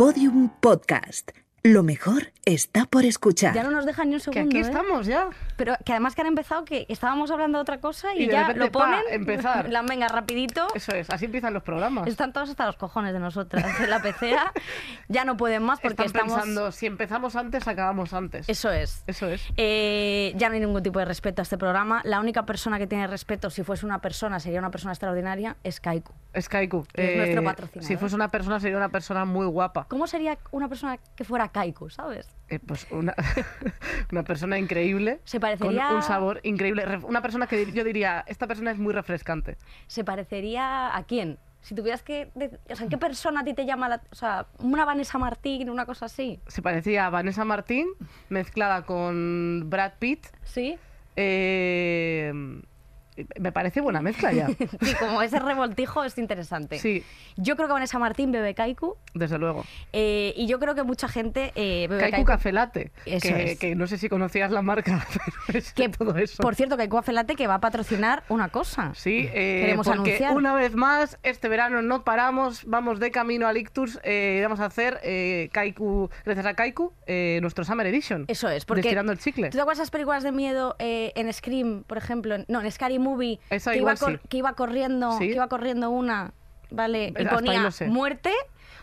Podium Podcast. Lo mejor está por escuchar. Ya no nos dejan ni un Que segundo. aquí ¿eh? estamos ya. Pero que además que han empezado que estábamos hablando de otra cosa y, Y de ya repente, lo pa, ponen. empezar. en plan, venga, rapidito. Eso es, así empiezan los programas. Están todos hasta los cojones de nosotras. En la pecera ya no pueden más porque Están estamos. pensando, si empezamos antes, acabamos antes. Eso es. Eso es. Eh, ya no hay ningún tipo de respeto a este programa. La única persona que tiene respeto, si fuese una persona, sería una persona extraordinaria, es Kaiku. Es Kaiku. Que es nuestro patrocinador. Si fuese una persona, sería una persona muy guapa. ¿Cómo sería una persona que fuera Kaiku, sabes? Eh, pues una, una persona increíble. Se parecería- Con un sabor increíble. Una persona que yo diría, esta persona es muy refrescante. ¿Se parecería a quién? Si tuvieras que... O sea, ¿qué persona a ti te llama la... O sea, una Vanessa Martín, una cosa así? Se parecía a Vanessa Martín, mezclada con Brad Pitt. ¿Sí? Eh, me parece buena mezcla ya. Sí, como ese revoltijo es interesante. Sí, Yo creo que Vanessa Martín bebe Kaiku desde luego. eh, y yo creo que mucha gente eh, bebe Kaiku Kaiku. Café Latte, Eso que, es. que no sé si conocías la marca, pero es Que, todo eso. Por cierto, Kaiku Café Latte que va a patrocinar una cosa. Sí, eh, Queremos porque anunciar. una vez más, este verano no paramos, vamos de camino al Ictus, eh, vamos a hacer eh, Kaiku, gracias a Kaiku, nuestro Summer Edition. Eso es, porque... Estirando el chicle. ¿Tú te acuerdas de esas películas de miedo en Scream, por ejemplo? en- no, en Scary Movie. Esa que, iba sí. que iba corriendo, Sí. que iba corriendo una, ¿vale? Y Hasta ponía muerte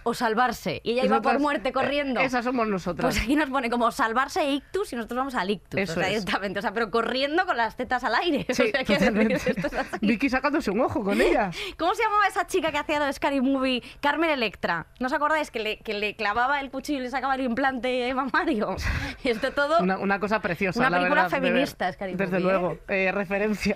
o salvarse. Y ella iba por muerte eh, corriendo. Esas somos nosotras. Pues aquí nos pone como salvarse e ictus y nosotros vamos al ictus. Eso o sea, es. directamente. O sea, pero corriendo con las tetas al aire. Sí, o sea, quiero decir, totalmente. esto es así. Vicky sacándose un ojo con ella. ¿Cómo se llamaba esa chica que hacía de Scary Movie? Carmen Electra. ¿No os acordáis que le, que le clavaba el cuchillo y le sacaba el implante mamario? Esto todo... Una, una cosa preciosa. Una la película verdad, de feminista, Scary Desde Movie, luego, eh, referencia.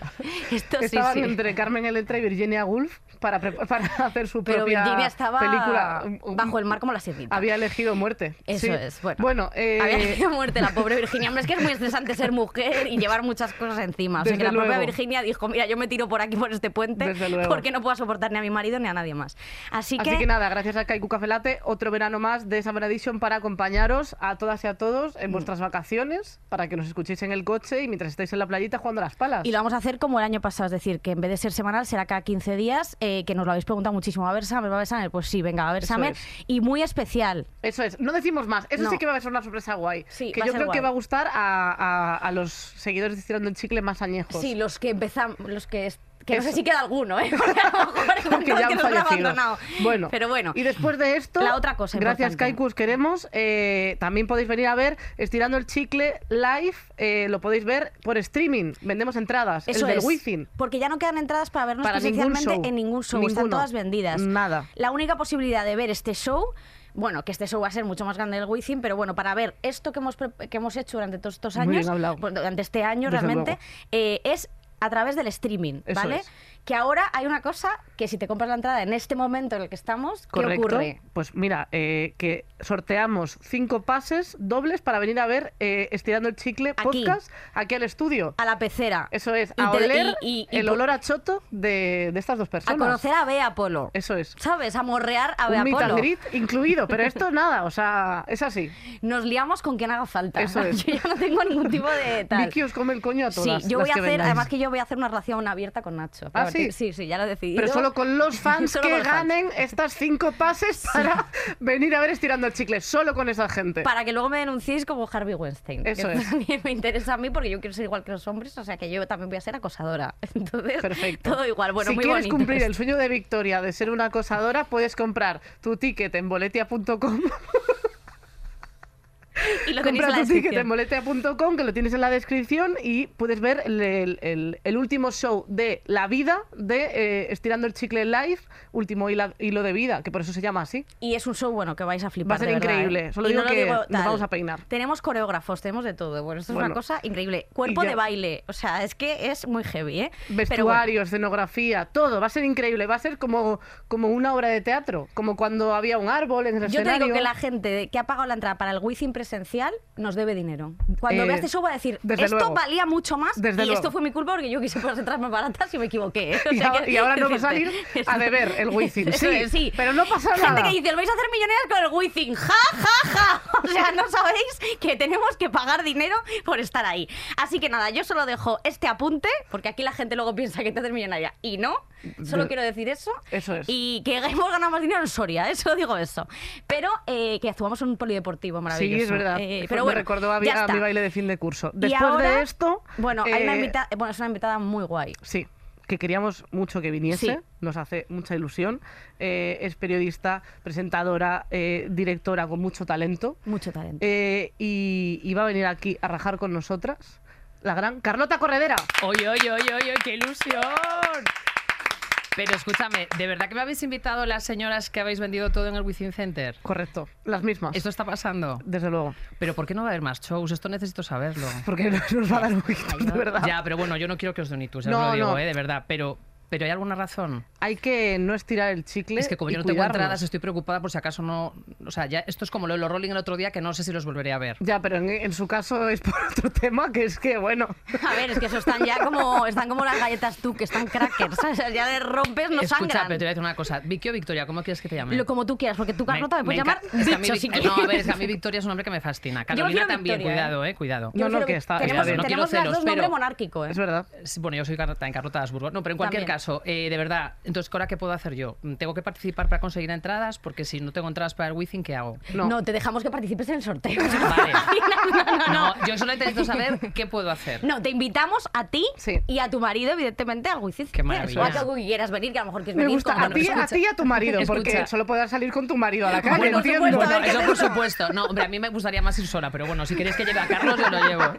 Esto sí, Estaban sí. entre Carmen Electra y Virginia Woolf para, para hacer su Pero propia Virginia estaba película. Bajo el mar como la sirvienta. Había elegido muerte. Eso Sí. es, bueno. eh, Había elegido muerte la pobre Virginia. Hombre, es que es muy estresante ser mujer y llevar muchas cosas encima. O sea, Desde que la propia luego. Virginia dijo, mira, yo me tiro por aquí, por este puente, porque no puedo soportar ni a mi marido ni a nadie más. Así, Así que nada, gracias a Kaiku Café Latte, otro verano más de Summer Edition para acompañaros a todas y a todos Mm. en vuestras vacaciones, para que nos escuchéis en el coche y mientras estáis en la playita jugando a las palas. Y lo vamos a hacer como el año pasado, es decir, que en vez de ser semanal será cada 15 días, eh, que nos lo habéis preguntado muchísimo. ¿Va a haber Summer? ¿Va a haber Summer? Pues sí, venga, va a haber Summer. Es. Y muy especial. Eso es, no decimos más. Eso No. sí que va a ser una sorpresa guay. Sí, que yo creo que va a gustar a, a- a los seguidores de Estirando el Chicle más añejos. Sí, los que empezamos, los que... es- Que no sé si queda alguno, ¿eh? Porque a lo mejor hay Porque ya han abandonado. Bueno, Pero bueno. Y después de esto, La otra cosa gracias. Kaiku, os queremos. eh, también podéis venir a ver Estirando el Chicle live. eh, lo podéis ver por streaming. Vendemos entradas. Eso el del es. Wizzing. Porque ya no quedan entradas para vernos Para ningún presencialmente show. en ningún show. Están todas vendidas. Nada. La única posibilidad de ver este show. Bueno, que este show va a ser mucho más grande del Wizzing, pero bueno, para ver esto que hemos, que hemos hecho durante todos estos años, durante este año Desde realmente, eh, es a través del streaming, ¿vale? es. Que ahora hay una cosa que si te compras la entrada en este momento en el que estamos, ¿qué Correcto. ocurre? Pues mira, eh, que sorteamos cinco pases dobles para venir a ver eh, Estirando el Chicle Aquí. podcast aquí al estudio. A la pecera. Eso es, Y a te- oler y- y- y el olor a choto de, de estas dos A personas. conocer a Bea Polo. Eso es. ¿Sabes? A morrear a Bea Un meet and Polo. incluido, pero esto nada, o sea, es así. Nos liamos con quien haga falta. Eso es. Yo ya no tengo ningún tipo de tal. Vicky os come el coño a Sí, todas. yo las voy a hacer, vengáis. además que yo voy a hacer una relación abierta con Nacho. ¿Ah, Sí? Sí, sí, ya lo he decidido. Pero solo con los fans que los fans. ganen estas cinco pases para venir a ver estirando el chicle. Solo con esa gente. Para que luego me denunciéis como Harvey Weinstein. Eso que es. también me interesa a mí porque yo quiero ser igual que los hombres, o sea que yo también voy a ser acosadora. Entonces, Perfecto. todo igual. Bueno, si muy quieres bonito cumplir el sueño de Victoria de ser una acosadora, puedes comprar tu ticket en boletia.com. Y lo Compra tu ticket en boletia.com, que lo tienes en la descripción, y puedes ver el, el- el- el último show de la vida de eh, Estirando el Chicle Live, último hila- hilo de vida, que por eso se llama así. Y es un show, bueno, que vais a flipar. Va a ser de verdad, increíble. ¿eh? Solo Y digo no que digo nos vamos a peinar. Tenemos coreógrafos, tenemos de todo. Bueno, esto es Bueno. una cosa increíble. Cuerpo de baile. O sea, es que es muy heavy, ¿eh? Pero bueno. Vestuario, escenografía, todo. Va a ser increíble. Va a ser como, como una obra de teatro, como cuando había un árbol en el Yo te escenario. digo que la gente que ha pagado la entrada para el Wizzing presencial nos debe dinero. Cuando Eh, vea este show va a decir, desde esto luego. valía mucho más Desde y luego. esto fue mi culpa porque yo quise poner las entradas más baratas y me equivoqué. ¿eh? O Y ahora- que- y ahora no va a salir a deber el Wizzing. Eso Sí, es, sí. pero no pasa Gente nada. que dice, os vais a hacer millonarias con el Wizzing. ¡Ja, ja, ja! O sea, no sabéis que tenemos que pagar dinero por estar ahí. Así que nada, yo solo dejo este apunte, porque aquí la gente luego piensa que te haces millonaria. Y no. Solo De- quiero decir eso. Eso es. Y que hemos ganado más dinero en Soria, ¿eh? solo digo eso. Pero eh, que actuamos en un polideportivo maravilloso. Sí, es verdad. Eh, Fue- pero me bueno, recordó a, mi- a mi baile de fin de curso. Y Después ahora, de esto. Bueno, hay una eh, invita- bueno, es una invitada muy guay. Sí, que queríamos mucho que viniese, Sí. nos hace mucha ilusión. Eh, es periodista, presentadora, eh, directora con mucho talento. Mucho talento. Eh, y, y va a venir aquí a rajar con nosotras la gran Carlota Corredera. Oye, oye, oye, oye, qué ilusión. Pero escúchame, ¿de verdad que me habéis invitado las señoras que habéis vendido todo en el Within Center? Correcto, las mismas. ¿Esto está pasando? Desde luego. Pero ¿por qué no va a haber más shows? Esto necesito saberlo. Porque nos va a dar un de verdad. Ya, pero bueno, yo no quiero que os den itus, ya No, os lo digo, no. eh, de verdad. Pero, pero ¿hay alguna razón? Hay que no estirar el chicle. Es que como y yo no tengo cuidarnos. entradas, estoy preocupada por si acaso no... O sea, ya esto es como lo de los Rolling el otro día, que no sé si los volveré a ver. Ya, pero en, en su caso es por otro tema, que es que, bueno, A ver, es que eso están ya como están como las galletas tú, que están crackers. O sea, ya le rompes, no Escucha, sangran. pero te voy a decir una cosa. Vicky o Victoria, ¿cómo quieres que te llame? Lo como tú quieras, porque tú, Carlota, me, puedes llamar es que a mí bicho Vic- si No, a ver, es que a mí Victoria es un nombre que me fascina. Carolina también, Victoria, cuidado, eh, cuidado. No, no, quiero que está- tenemos, está bien. No quiero tenemos las celos, dos nombre pero- monárquico, ¿eh? es verdad. Bueno, yo soy Carlota en Carlota de Habsburgo. No, pero en cualquier También. Caso, eh, de verdad, entonces, Cora, ¿qué puedo hacer yo? ¿Tengo que participar para conseguir entradas? Porque si no tengo entradas para el Wizzing, ¿qué hago? No. No. te dejamos que participes en el sorteo. Vale. No, yo solo necesito saber qué puedo hacer. No, te invitamos a ti Sí. y a tu marido, evidentemente, al Wizard. Qué maravilla. O a que quieras venir, que a lo mejor quieres Me venir. gusta como a no. ti, a ti y a tu marido, porque Escucha. solo podrás salir con tu marido a la calle, Bueno, por entiendo. supuesto, Bueno, eso por hacemos. supuesto. No, hombre, a mí me gustaría más ir sola, pero bueno, si queréis que lleve a Carlos, yo lo llevo.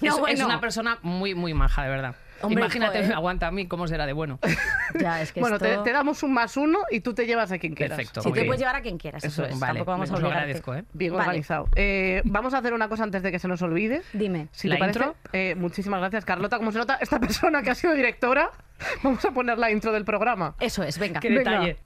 No, es, es bueno. una persona muy, muy maja, de verdad. Hombre, Imagínate, aguanta a mí, ¿cómo será de bueno? Ya, es que Bueno, esto... te, te damos un más uno y tú te llevas a quien quieras. Perfecto. Sí, Ok. te puedes llevar a quien quieras. Eso Eso, es. Vale, Tampoco vamos a obligarte. agradezco, ¿eh? Bien Vale. organizado. Eh, vamos a hacer una cosa antes de que se nos olvide. Dime. Si ¿La te parece, intro? eh, muchísimas gracias, Carlota. Como se nota, esta persona que ha sido directora, vamos a poner la intro del programa. Eso es, venga. Qué Venga. detalle.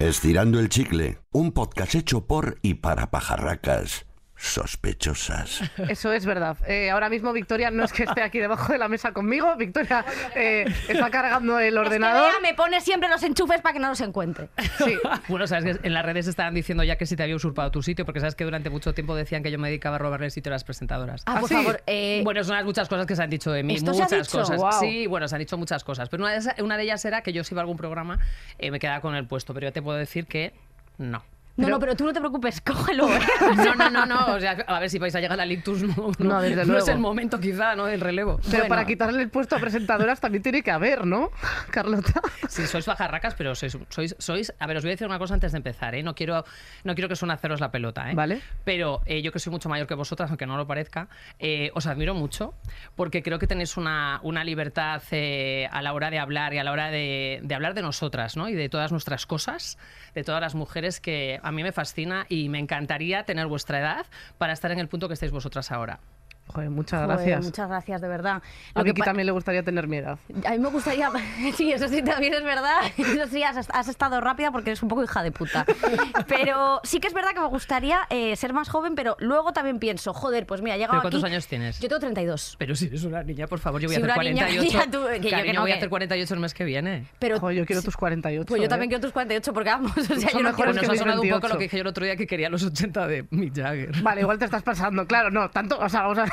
Estirando el chicle, un podcast hecho por y para pajarracas sospechosas. Eso es verdad. Eh, ahora mismo Victoria no es que esté aquí debajo de la mesa conmigo. Victoria eh, está cargando el Es que ordenador. Bea me pone siempre los enchufes para que no los encuentre. Sí. Bueno, sabes que en las redes estaban diciendo ya que si te había usurpado tu sitio, porque sabes que durante mucho tiempo decían que yo me dedicaba a robarle el sitio a las presentadoras. Ah, ¿Ah, por sí? favor. eh, Bueno, son unas muchas cosas que se han dicho de mí. ¿Esto se ha muchas dicho? cosas. Sí, bueno, se han dicho muchas cosas. Pero una de, esas- una de ellas era que yo si iba a algún programa eh, me quedaba con el puesto. Pero yo te puedo decir que no. No, no, pero tú no te preocupes, cógelo. ¿eh? No, no, no, no. O sea, a ver si vais a llegar a Lictus. No, no, No, desde no es luego. el momento quizá, ¿no? Del relevo. Pero Bueno. para quitarle el puesto a presentadoras también tiene que haber, ¿no, Carlota? Sí, sois bajarracas, pero sois, sois, sois... A ver, os voy a decir una cosa antes de empezar, ¿eh? No quiero, no quiero que suene a haceros la pelota, ¿eh? Vale. Pero eh, yo que soy mucho mayor que vosotras, aunque no lo parezca, eh, os admiro mucho porque creo que tenéis una, una libertad eh, a la hora de hablar y a la hora de, de hablar de nosotras, ¿no? Y de todas nuestras cosas, de todas las mujeres que a mí me fascina y me encantaría tener vuestra edad para estar en el punto que estáis vosotras ahora. Joder, muchas Joder, gracias. muchas gracias, de verdad. A Lo que Vicky también le gustaría tener mi edad. A mí me gustaría. Sí, eso sí también es verdad. Eso sí, has, has estado rápida porque eres un poco hija de puta. Pero sí que es verdad que me gustaría eh, ser más joven, pero luego también pienso, joder, pues mira, he llegado ¿Pero cuántos aquí- años tienes? Yo tengo 32. Pero si eres una niña, por favor, yo voy Sí, a hacer una niña, 48. ya tú, que yo Cariño, que no, voy a hacer 48 el mes que viene. Pero, Joder, yo quiero tus 48. pues yo ¿eh? también quiero tus 48 porque vamos, o sea, yo no quiero... Eso ha sonado un poco 28. lo que dije yo el otro día que quería los 80 de Mick Jagger. Vale, igual te estás pasando. Claro, no, tanto. O sea, vamos a.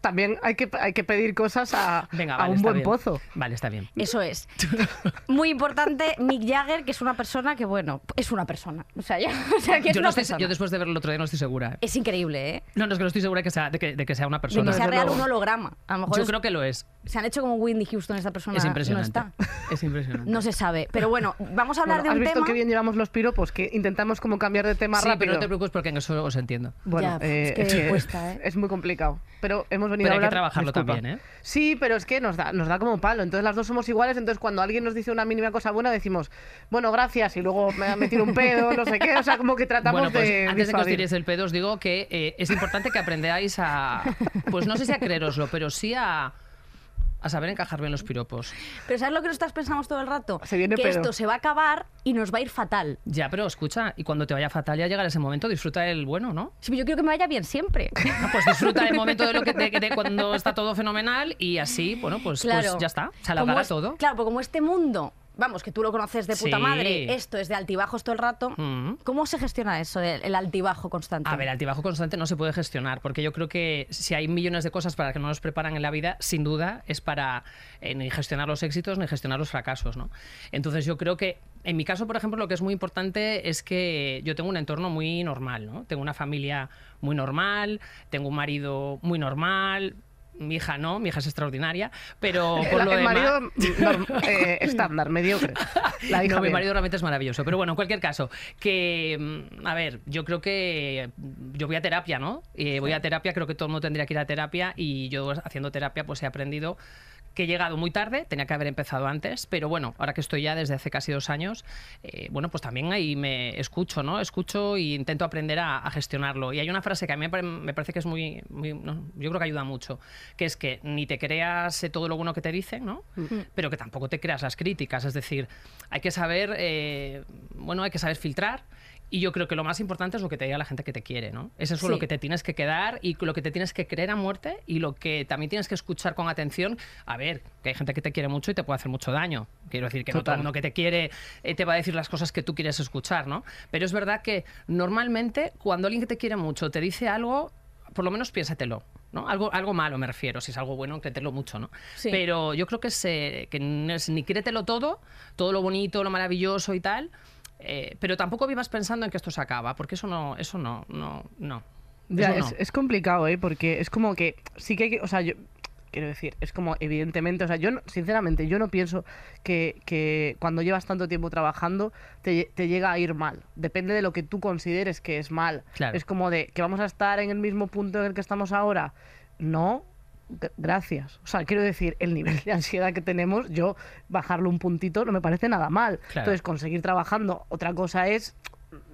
también hay que, hay que pedir cosas a, Venga, a vale, un buen bien. pozo. Vale, está bien. Eso es. Muy importante, Mick Jagger, que es una persona que, bueno, es una persona. O sea, yo, o sea, que es Yo, no una estoy- persona. yo después de verlo el otro día no estoy segura. ¿eh? Es increíble, ¿eh? No, no es que no estoy segura que sea, de, que, de que sea una De persona. que sea real un holograma. A lo mejor Yo es- creo que lo es. se han hecho como Whitney Houston, esta persona Es no impresionante. está. Es impresionante. No se sabe. Pero bueno, vamos a hablar Bueno, ¿Has de un visto tema. que bien llevamos los piropos? Que intentamos como cambiar de tema sí, rápido. pero no te preocupes porque en eso os entiendo. Bueno, Ya, eh, es que cuesta, ¿eh? es muy complicado. Pero hemos venido Pero a hay que hablar. trabajarlo también, ¿eh? Sí, pero es que nos da, nos da como palo. Entonces las dos somos iguales. Entonces cuando alguien nos dice una mínima cosa buena, decimos, bueno, gracias. Y luego me ha metido un pedo, no sé qué. O sea, como que tratamos Bueno, pues de. antes de que os tiréis el pedo, os digo que eh, es importante que aprendáis a. Pues no sé si a creeroslo, pero sí a. A saber encajar bien los piropos. Pero ¿sabes lo que nosotros pensamos todo el rato? Se viene que pedo. esto se va a acabar y nos va a ir fatal. Ya, pero escucha, y cuando te vaya fatal ya llegará ese momento, disfruta el bueno, ¿no? Sí, pero yo quiero que me vaya bien siempre. No, pues disfruta el momento de lo que de, de cuando está todo fenomenal y así, bueno, pues, pues ya está, se alargará es- todo. Claro, porque como este mundo vamos, que tú lo conoces de puta Sí. madre, esto es de altibajos todo el rato. Mm. ¿Cómo se gestiona eso, el, el altibajo constante? A ver, el altibajo constante no se puede gestionar, porque yo creo que si hay millones de cosas para que no nos preparan en la vida, sin duda es para eh, ni gestionar los éxitos ni gestionar los fracasos, ¿no? Entonces yo creo que, en mi caso, por ejemplo, lo que es muy importante es que yo tengo un entorno muy normal, ¿no? Tengo una familia muy normal, tengo un marido muy normal, mi hija no, mi hija es extraordinaria, pero por El, lo el demás... marido eh, estándar, mediocre. La hija no, mi marido realmente es maravilloso. Pero bueno, en cualquier caso, que, mm, a ver, yo creo que mm, yo voy a terapia, ¿no? Eh, voy a terapia, creo que todo el mundo tendría que ir a terapia y yo haciendo terapia pues he aprendido que he llegado muy tarde, tenía que haber empezado antes, pero bueno, ahora que estoy ya desde hace casi dos años, eh, bueno, pues también ahí me escucho, ¿no? Escucho e intento aprender a, a gestionarlo. Y hay una frase que a mí me pare- me parece que es muy, muy- no, yo creo que ayuda mucho, que es que ni te creas todo lo bueno que te dicen, ¿no? Pero que tampoco te creas las críticas, es decir, hay que saber, eh, bueno, hay que saber filtrar. Y yo creo que lo más importante es lo que te diga la gente que te quiere, ¿no? Es eso Sí. lo que te tienes que quedar y lo que te tienes que creer a muerte y lo que también tienes que escuchar con atención. A ver, que hay gente que te quiere mucho y te puede hacer mucho daño. Quiero decir que no todo Total. el mundo que te quiere eh, te va a decir las cosas que tú quieres escuchar, ¿no? Pero es verdad que normalmente cuando alguien que te quiere mucho te dice algo, por lo menos piénsatelo. ¿no? Algo, algo malo me refiero, si es algo bueno, créetelo mucho, ¿no? Sí. Pero yo creo que, se, que no es ni créetelo todo, todo lo bonito, lo maravilloso y tal, eh, pero tampoco vivas pensando en que esto se acaba, porque eso no, eso no, no, no. Ya, es, complicado, ¿eh? Porque es como que sí que hay que, o sea, yo quiero decir, es como evidentemente, o sea, yo no- sinceramente, yo no pienso que, que cuando llevas tanto tiempo trabajando te, te llega a ir mal. Depende de lo que tú consideres que es mal. Claro. Es como de que vamos a estar en el mismo punto en el que estamos ahora. No, gracias. O sea, quiero decir, el nivel de ansiedad que tenemos, yo bajarlo un puntito no me parece nada mal. Claro. Entonces, conseguir trabajando, otra cosa es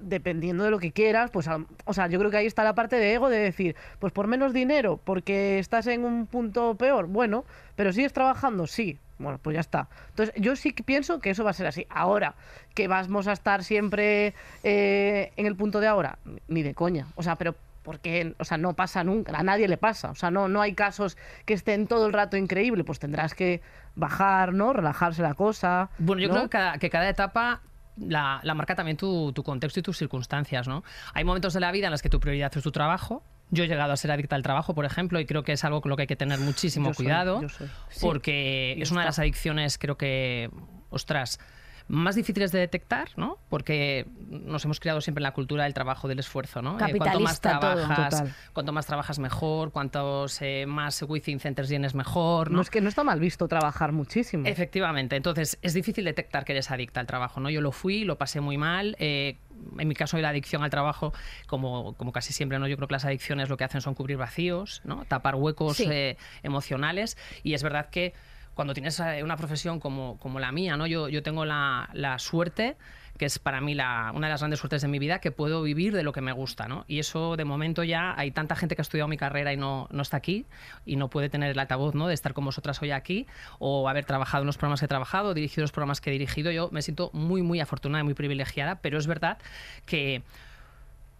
dependiendo de lo que quieras, pues, o sea, yo creo que ahí está la parte de ego de decir, pues por menos dinero, porque estás en un punto peor, bueno, pero sigues trabajando, sí, bueno, pues ya está. Entonces, yo sí que pienso que eso va a ser así. Ahora, que vamos a estar siempre eh, en el punto de ahora, ni de coña, o sea, pero porque, o sea, no pasa nunca, a nadie le pasa, o sea, no, no hay casos que estén todo el rato increíble, pues tendrás que bajar, ¿no? Relajarse la cosa. Bueno, yo ¿no? creo que cada, que cada etapa la, la marca también tu, tu contexto y tus circunstancias, ¿no? Hay momentos de la vida en los que tu prioridad es tu trabajo. Yo he llegado a ser adicta al trabajo, por ejemplo, y creo que es algo con lo que hay que tener muchísimo Yo cuidado, soy. porque es una de las adicciones, creo que, ostras, más difíciles de detectar, ¿no? Porque nos hemos criado siempre en la cultura del trabajo, del esfuerzo, ¿no? Eh, cuanto más todo. trabajas, cuanto más trabajas mejor, cuantos eh, más within centers tienes mejor, No es que no está mal visto trabajar muchísimo. Efectivamente, entonces es difícil detectar que eres adicta al trabajo, ¿no? Yo lo fui, lo pasé muy mal. eh, en mi caso, la adicción al trabajo, como, como casi siempre, ¿no? Yo creo que las adicciones lo que hacen son cubrir vacíos, ¿no? Tapar huecos Sí. eh, emocionales. Y es verdad que cuando tienes eh, una profesión como, como la mía, ¿no? Yo, yo tengo la, la suerte que es para mí la, una de las grandes suertes de mi vida, que puedo vivir de lo que me gusta, ¿no? Y eso, de momento, ya hay tanta gente que ha estudiado mi carrera y no, no está aquí, y no puede tener el altavoz, ¿no? De estar con vosotras hoy aquí, o haber trabajado en los programas que he trabajado, dirigido los programas que he dirigido. Yo me siento muy, muy afortunada y muy privilegiada, pero es verdad que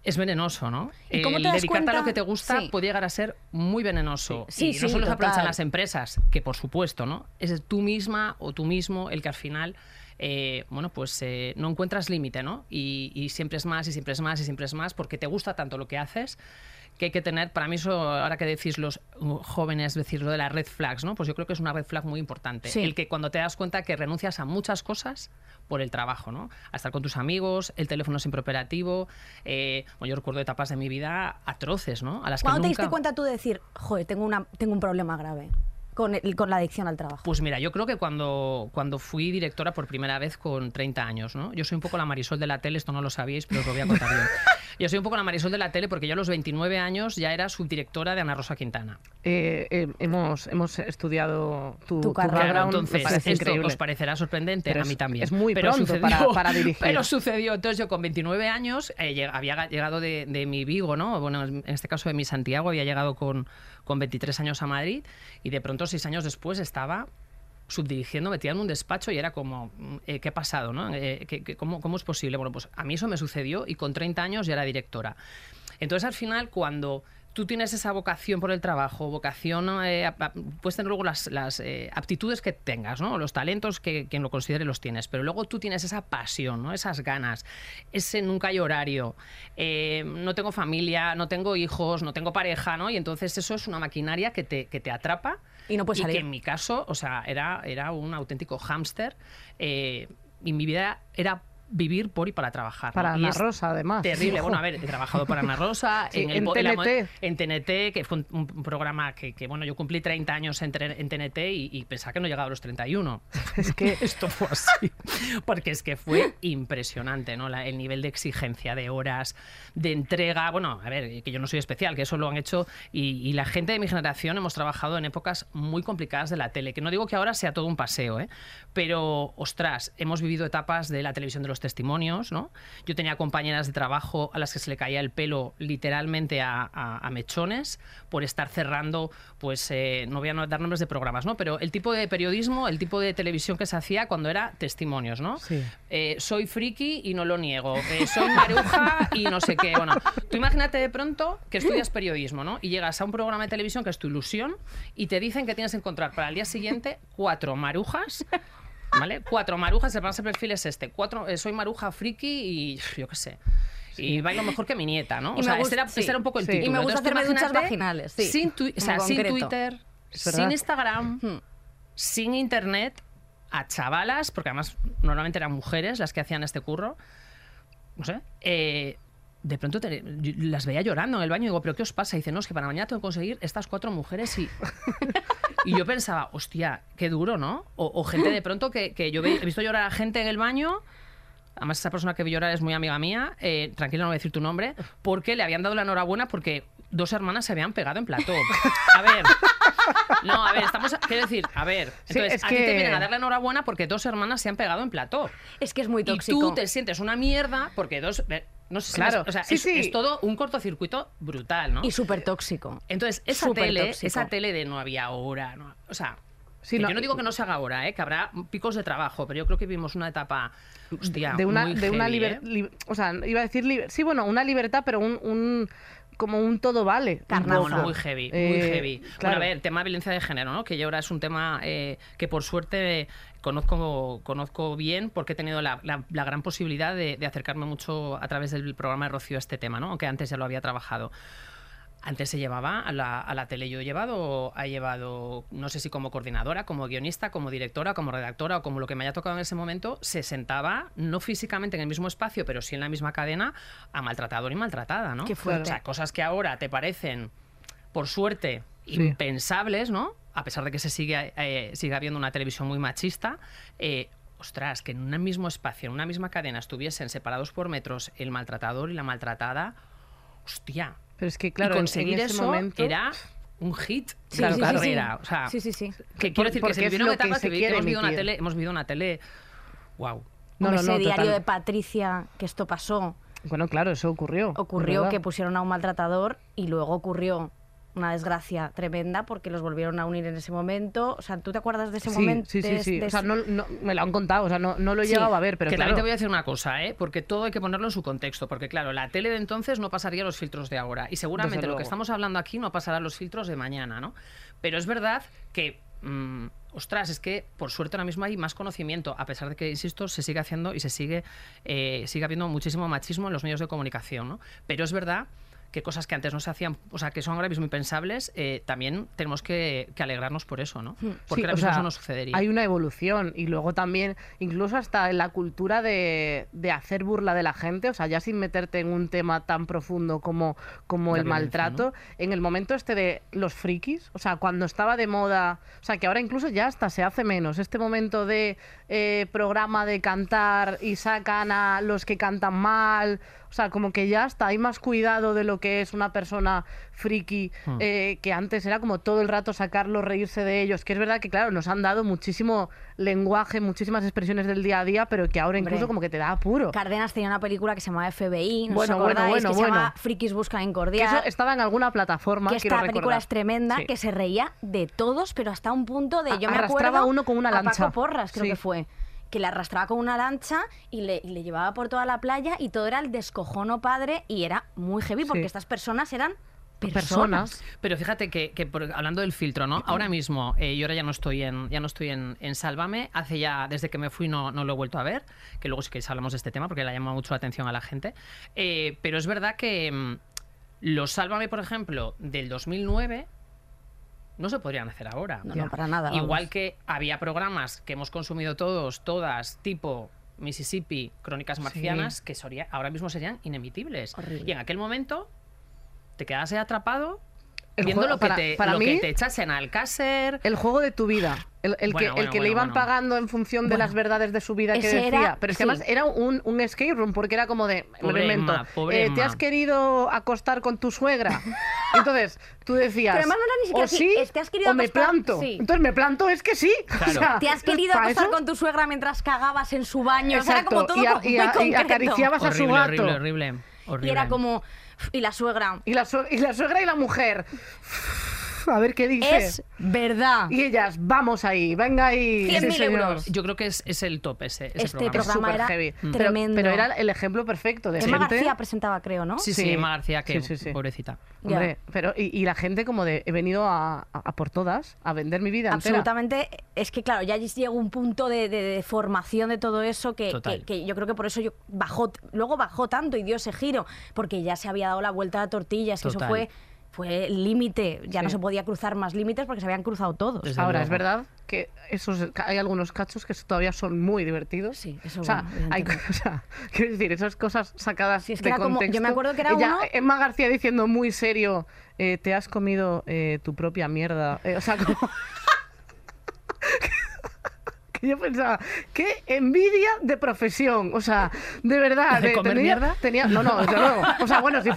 es venenoso, ¿no? ¿Y cómo el te das dedicarte a cuenta? lo que te gusta Sí. puede llegar a ser muy venenoso. Sí, y sí, no solo se aprovechan las empresas, que por supuesto, ¿no? Es tú misma o tú mismo el que al final, eh, bueno, pues eh, no encuentras límite, ¿no? Y, y siempre es más y siempre es más y siempre es más porque te gusta tanto lo que haces que hay que tener, para mí eso, ahora que decís los uh, jóvenes, decir lo de las red flags, ¿no? Pues yo creo que es una red flag muy importante. Sí. El que cuando te das cuenta que renuncias a muchas cosas por el trabajo, ¿no? A estar con tus amigos, el teléfono siempre operativo. eh, bueno, yo recuerdo etapas de mi vida atroces, ¿no? A las que ¿Cuándo te nunca... diste cuenta tú de decir, joder, tengo, una, tengo un problema grave con, el- con la adicción al trabajo? Pues mira, yo creo que cuando, cuando fui directora por primera vez con 30 años, ¿no? Yo soy un poco la Marisol de la tele, esto no lo sabíais, pero os lo voy a contar yo. Yo soy un poco la Marisol de la tele porque yo a los 29 años ya era subdirectora de Ana Rosa Quintana. Eh, eh, hemos, hemos estudiado tu, Tu tu carrera. Claro, background, me entonces, parece esto increíble. os parecerá sorprendente, Pero a mí es- también. es muy pero pronto sucedió, para- para dirigir. Pero sucedió. Entonces yo con 29 años eh, lleg- había llegado de, de mi Vigo, ¿no? Bueno, en este caso de mi Santiago, había llegado con, con 23 años a Madrid y de pronto seis años después estaba subdirigiendo, metida en un despacho y era como, mm, eh, ¿qué ha pasado? ¿no? Eh, ¿qué- cómo, cómo es posible? Bueno, pues a mí eso me sucedió y con 30 años ya era directora. Entonces al final cuando tú tienes esa vocación por el trabajo, vocación, eh, puedes tener luego las, las, eh, aptitudes que tengas, ¿no? los talentos que quien lo considere los tienes, pero luego tú tienes esa pasión, ¿no? esas ganas, ese nunca hay horario, eh, no tengo familia, no tengo hijos, no tengo pareja, ¿no? y entonces eso es una maquinaria que te, que te atrapa. Y no puedes salir. que en mi caso, o sea, era, era un auténtico hámster eh, y mi vida era vivir por y para trabajar. ¿no? Para Y Ana es Rosa, además. Terrible. Bueno, a ver, he trabajado para Ana Rosa, Sí, en la mo- TNT. en TNT, que fue un, un programa que, que, bueno, yo cumplí 30 años en, en TNT y, y pensaba que no llegaba a los 31. Es que Esto fue así. Porque es que fue impresionante, ¿no? La- el nivel de exigencia, de horas, de entrega. Bueno, a ver, que yo no soy especial, que eso lo han hecho. Y, y la gente de mi generación hemos trabajado en épocas muy complicadas de la tele. Que no digo que ahora sea todo un paseo, ¿eh? Pero, ostras, hemos vivido etapas de la televisión de los testimonios, ¿no? Yo tenía compañeras de trabajo a las que se le caía el pelo literalmente a, a- a mechones por estar cerrando, pues eh, no voy a dar nombres de programas, ¿no? Pero el tipo de periodismo, el tipo de televisión que se hacía cuando era testimonios, ¿no? Sí. Eh, soy friki y no lo niego. Eh, soy maruja y no sé qué. Bueno, tú imagínate de pronto que estudias periodismo, ¿no? Y llegas a un programa de televisión que es tu ilusión y te dicen que tienes que encontrar para el día siguiente cuatro marujas. ¿Vale? Cuatro marujas, el más perfil es este. Cuatro, eh, soy maruja friki y yo qué sé. Y bailo mejor que mi nieta, ¿no? Y o sea, gusta- ese era, sí. ese era un poco el Sí. título. Y me gusta Entonces, hacerme duchas vaginales, sí, Sin, o sea, sin. Twitter, sin Instagram, Hmm. sin internet, a chavalas, porque además normalmente eran mujeres las que hacían este curro, no sé, eh, de pronto te- las veía llorando en el baño y digo, ¿pero qué os pasa? Y dice, no, es que para mañana tengo que conseguir estas cuatro mujeres y... Y yo pensaba, hostia, qué duro, ¿no? O, o gente de pronto que, que yo ve- he visto llorar a gente en el baño. Además, esa persona que vi llorar es muy amiga mía. eh, tranquila, no voy a decir tu nombre. Porque le habían dado la enhorabuena porque dos hermanas se habían pegado en plató. A ver. No, a ver, estamos. Quiero decir, a ver. Sí, Entonces, es a ti te que- vienen a dar la enhorabuena porque dos hermanas se han pegado en plató. Es que es muy Y tóxico. tú te sientes una mierda porque dos. No sé si me- Claro, o sea, sí, es, sí. es todo un cortocircuito brutal, ¿no? Y súper tóxico. Entonces, esa tele, tóxico. esa tele de no había hora, no- o sea, Sí, no- yo no digo que no se haga ahora, ¿eh? que habrá picos de trabajo, pero yo creo que vivimos una etapa, hostia, de una, muy de una. ¿eh? o sea, iba a decir. liber- sí, bueno, una libertad, pero un. un- como un todo vale. Carnaza. muy heavy, muy Eh, heavy. Bueno, a ver, tema de violencia de género, ¿no? Que ya ahora es un tema eh, que por suerte conozco, conozco bien porque he tenido la, la- la gran posibilidad de, de acercarme mucho a través del programa de Rocío a este tema, ¿no? Aunque antes ya lo había trabajado. Antes se llevaba a la, a la tele. Yo he llevado, he llevado, no sé si como coordinadora, como guionista, como directora, como redactora o como lo que me haya tocado en ese momento, se sentaba, no físicamente en el mismo espacio, pero sí en la misma cadena, a maltratador y maltratada, ¿no? Qué fuerte. O sea, cosas que ahora te parecen, por suerte, Sí. impensables, ¿no? A pesar de que se sigue, eh, sigue habiendo una televisión muy machista. eh, ostras, que en un mismo espacio, en una misma cadena, estuviesen separados por metros el maltratador y la maltratada, hostia. Pero es que, claro, y conseguir en ese eso momento, era un hit Sí, de sí, sí, carrera. sí. O sea, Sí, sí, sí. que quiero decir que se vivieron que etapas se que, quiere hemos vivido una tele, hemos vivido una tele. Wow. No, no, no, ese diario total. de Patricia, que esto pasó, Bueno, claro, eso ocurrió. ocurrió que pusieron a un maltratador y luego ocurrió una desgracia tremenda porque los volvieron a unir en ese momento. O sea, ¿tú te acuerdas de ese Sí, momento? sí, sí, sí. de O sea, no, no- me lo han contado, o sea, no, no lo he Sí, llegado a ver, pero que claro. también te voy a decir una cosa, ¿eh? porque todo hay que ponerlo en su contexto, porque claro, la tele de entonces no pasaría los filtros de ahora y seguramente lo que estamos hablando aquí no pasará los filtros de mañana, ¿no? Pero es verdad que, mm, ostras, es que por suerte ahora mismo hay más conocimiento, a pesar de que, insisto, se sigue haciendo y se sigue, eh, sigue habiendo muchísimo machismo en los medios de comunicación, ¿no? Pero es verdad que cosas que antes no se hacían, o sea, que son ahora mismo impensables, eh, también tenemos que, que alegrarnos por eso, ¿no? Porque Hmm. Sí, ahora mismo sea, eso no sucedería. Hay una evolución y luego también, incluso hasta en la cultura de, de hacer burla de la gente, o sea, ya sin meterte en un tema tan profundo como, como La el maltrato, en el momento este de los frikis, o sea, cuando estaba de moda, o sea, que ahora incluso ya hasta se hace menos, este momento de eh, programa de cantar y sacan a los que cantan mal, o sea, como que ya hasta hay más cuidado de lo que es una persona friki, Hmm. eh, que antes era como todo el rato sacarlos, reírse de ellos, que es verdad que, claro, nos han dado muchísimo lenguaje, muchísimas expresiones del día a día, pero que ahora Hombre. incluso como que te da apuro. Cárdenas tenía una película que se llamaba FBI, ¿no Bueno, os bueno, acordáis? bueno, que se bueno. llama Frikis Buscan Que Incordiar. eso estaba en alguna plataforma, que esta película es tremenda, Sí. que se reía de todos, pero hasta un punto de, A- yo me arrastraba acuerdo, a uno con una a lancha. Paco Porras creo Sí. que fue, que le arrastraba con una lancha y le, y le llevaba por toda la playa y todo era el descojono padre y era muy heavy porque Sí. estas personas eran personas. Pero fíjate que, que por- hablando del filtro, ¿no? Ahora mismo, eh, yo ahora ya no estoy en, ya no estoy en, en Sálvame. Hace ya, desde que me fui, no, no lo he vuelto a ver. Que luego sí que hablamos de este tema porque le ha llamado mucho la atención a la gente. Eh, pero es verdad que mm, los Sálvame, por ejemplo, del 2009 no se podrían hacer ahora. No, no, para nada. vamos. Igual que había programas que hemos consumido todos, todas, tipo Mississippi, Crónicas Marcianas, que soría- ahora mismo serían inemitibles. Horrible. Y en aquel momento te quedas ahí atrapado El viendo juego- lo, que, para- te, para lo mí- que te echas en Alcácer. El juego de tu vida. El, el Bueno, que, el bueno, que le iban bueno. pagando en función de Bueno, las verdades de su vida que decía. era- Pero es que sí. además era un, un escape room, porque era como de. me Pobre invento, pobre eh, ¿Te has querido acostar con tu suegra? Entonces, tú decías. Pero además no era ni siquiera o así, sí, es, ¿te has querido o me planto. Sí. Entonces, me planto es que sí. O Claro. sea, ¿Te has querido ¿para acostar eso? con tu suegra mientras cagabas en su baño? O sea, era como todo y, a- como y a- y acariciabas a su gato. horrible, horrible, horrible. Y era como... Y la suegra... Y la, sue- y la suegra y la mujer. A ver qué dice. Es verdad. Y ellas, vamos ahí, venga ahí. 100.000 Sí, euros. Yo creo que es, es el top ese, ese Este programa. Era heavy. Pero- tremendo. Pero, era el ejemplo perfecto de Emma gente. García presentaba, creo, ¿no? Sí, sí, Sí. Emma García, que Sí, sí, sí. pobrecita. Hombre, pero y, y la gente como de he venido a, a- a por todas, a vender mi vida entera. Absolutamente. Es que, claro, ya llegó un punto de, de- de formación de todo eso que, que- que yo creo que por eso yo bajó, luego bajó tanto y dio ese giro, porque ya se había dado la vuelta a la tortilla, es que eso fue, fue el límite, ya no se podía cruzar más límites porque se habían cruzado todos. Desde Ahora, luego. es verdad que esos hay algunos cachos que todavía son muy divertidos. Sí, eso O sea, bueno, hay, o sea, quiero decir, esas cosas sacadas Sí, es que de era como- yo me acuerdo que era Ella, uno- Emma García diciendo muy serio, eh, te has comido eh, tu propia mierda. Eh, o sea, como... yo pensaba, qué envidia de profesión. O sea, de verdad. ¿De comer tenía- mierda? tenía- no, no, desde luego. O sea, bueno, si.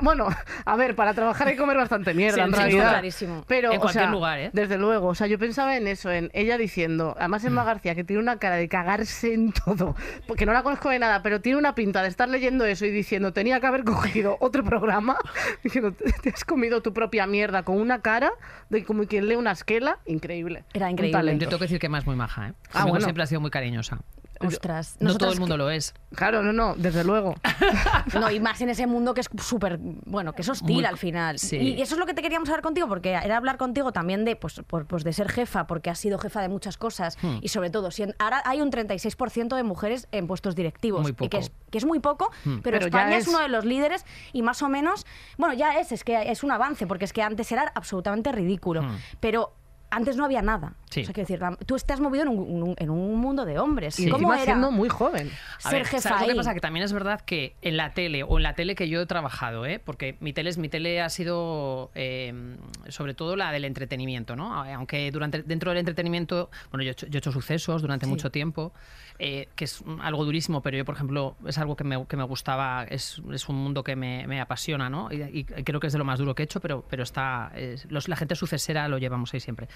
Bueno, a ver, para trabajar hay que comer bastante mierda, Sí, en realidad. clarísimo. Pero, En o cualquier sea, lugar, ¿eh? Desde luego. O sea, yo pensaba en eso, en ella diciendo, además Emma García, que tiene una cara de cagarse en todo, porque no la conozco de nada, pero tiene una pinta de estar leyendo eso y diciendo, tenía que haber cogido otro programa, diciendo, te has comido tu propia mierda con una cara de como quien lee una esquela, increíble. Era increíble. Yo tengo que decir que es muy maja, ¿eh? Ah, Conmigo bueno. siempre ha sido muy cariñosa. Ostras. No todo el mundo lo es. Claro, no, no, desde luego. No, y más en ese mundo que es súper, bueno, que es hostil Muy- al final. sí. Y eso es lo que te queríamos hablar contigo, porque era hablar contigo también de, pues, por- pues de ser jefa, porque has sido jefa de muchas cosas. Hmm. Y sobre todo, si en- ahora hay un 36% de mujeres en puestos directivos. Muy y poco. Que, es, que es muy poco, pero, Pero España es... es- uno de los líderes y más o menos, bueno, ya es, es que es un avance, porque es que antes era absolutamente ridículo. Hmm. Pero antes no había nada. Sí. O sea, quiero decir, la- tú te has movido en un, en un mundo de hombres. Y ¿Cómo encima era siendo muy joven. A ser ver, jefa ¿sabes lo que ahí? pasa? Que también es verdad que en la tele, o en la tele que yo he trabajado, ¿eh? porque mi tele, es- mi tele ha sido eh, sobre todo la del entretenimiento, ¿no? Aunque durante, dentro del entretenimiento, bueno, yo he hecho, yo he hecho sucesos durante mucho tiempo, eh, que es algo durísimo, pero yo, por ejemplo, es algo que me, que me gustaba, es, es un mundo que me, me apasiona, ¿no? Y, y creo que es de lo más duro que he hecho, pero, pero está, es- los- la gente sucesera lo llevamos ahí siempre.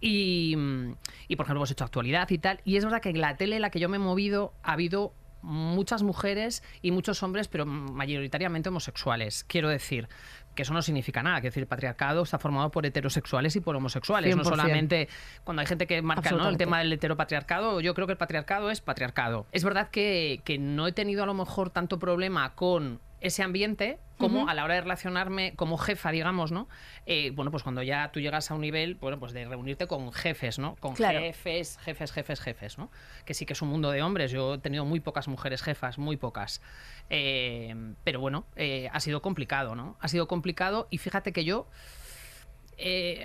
Y, mm, y, por ejemplo, hemos hecho actualidad y tal, y es verdad que en la tele en la que yo me he movido ha habido muchas mujeres y muchos hombres, pero mayoritariamente homosexuales. Quiero decir que eso no significa nada. Quiero decir, el patriarcado está formado por heterosexuales y por homosexuales. No 100%. solamente cuando hay gente que marca ¿no? el tema del heteropatriarcado, yo creo que el patriarcado es patriarcado. Es verdad que, que no he tenido a lo mejor tanto problema con ese ambiente como a la hora de relacionarme como jefa, digamos, ¿no? Eh, bueno, pues cuando ya tú llegas a un nivel, bueno, pues de reunirte con jefes, ¿no? Con Claro. jefes, jefes, jefes, jefes, ¿no? Que sí que es un mundo de hombres. Yo he tenido muy pocas mujeres jefas, muy pocas. Eh, pero bueno, eh, ha sido complicado, ¿no? Ha sido complicado y fíjate que yo,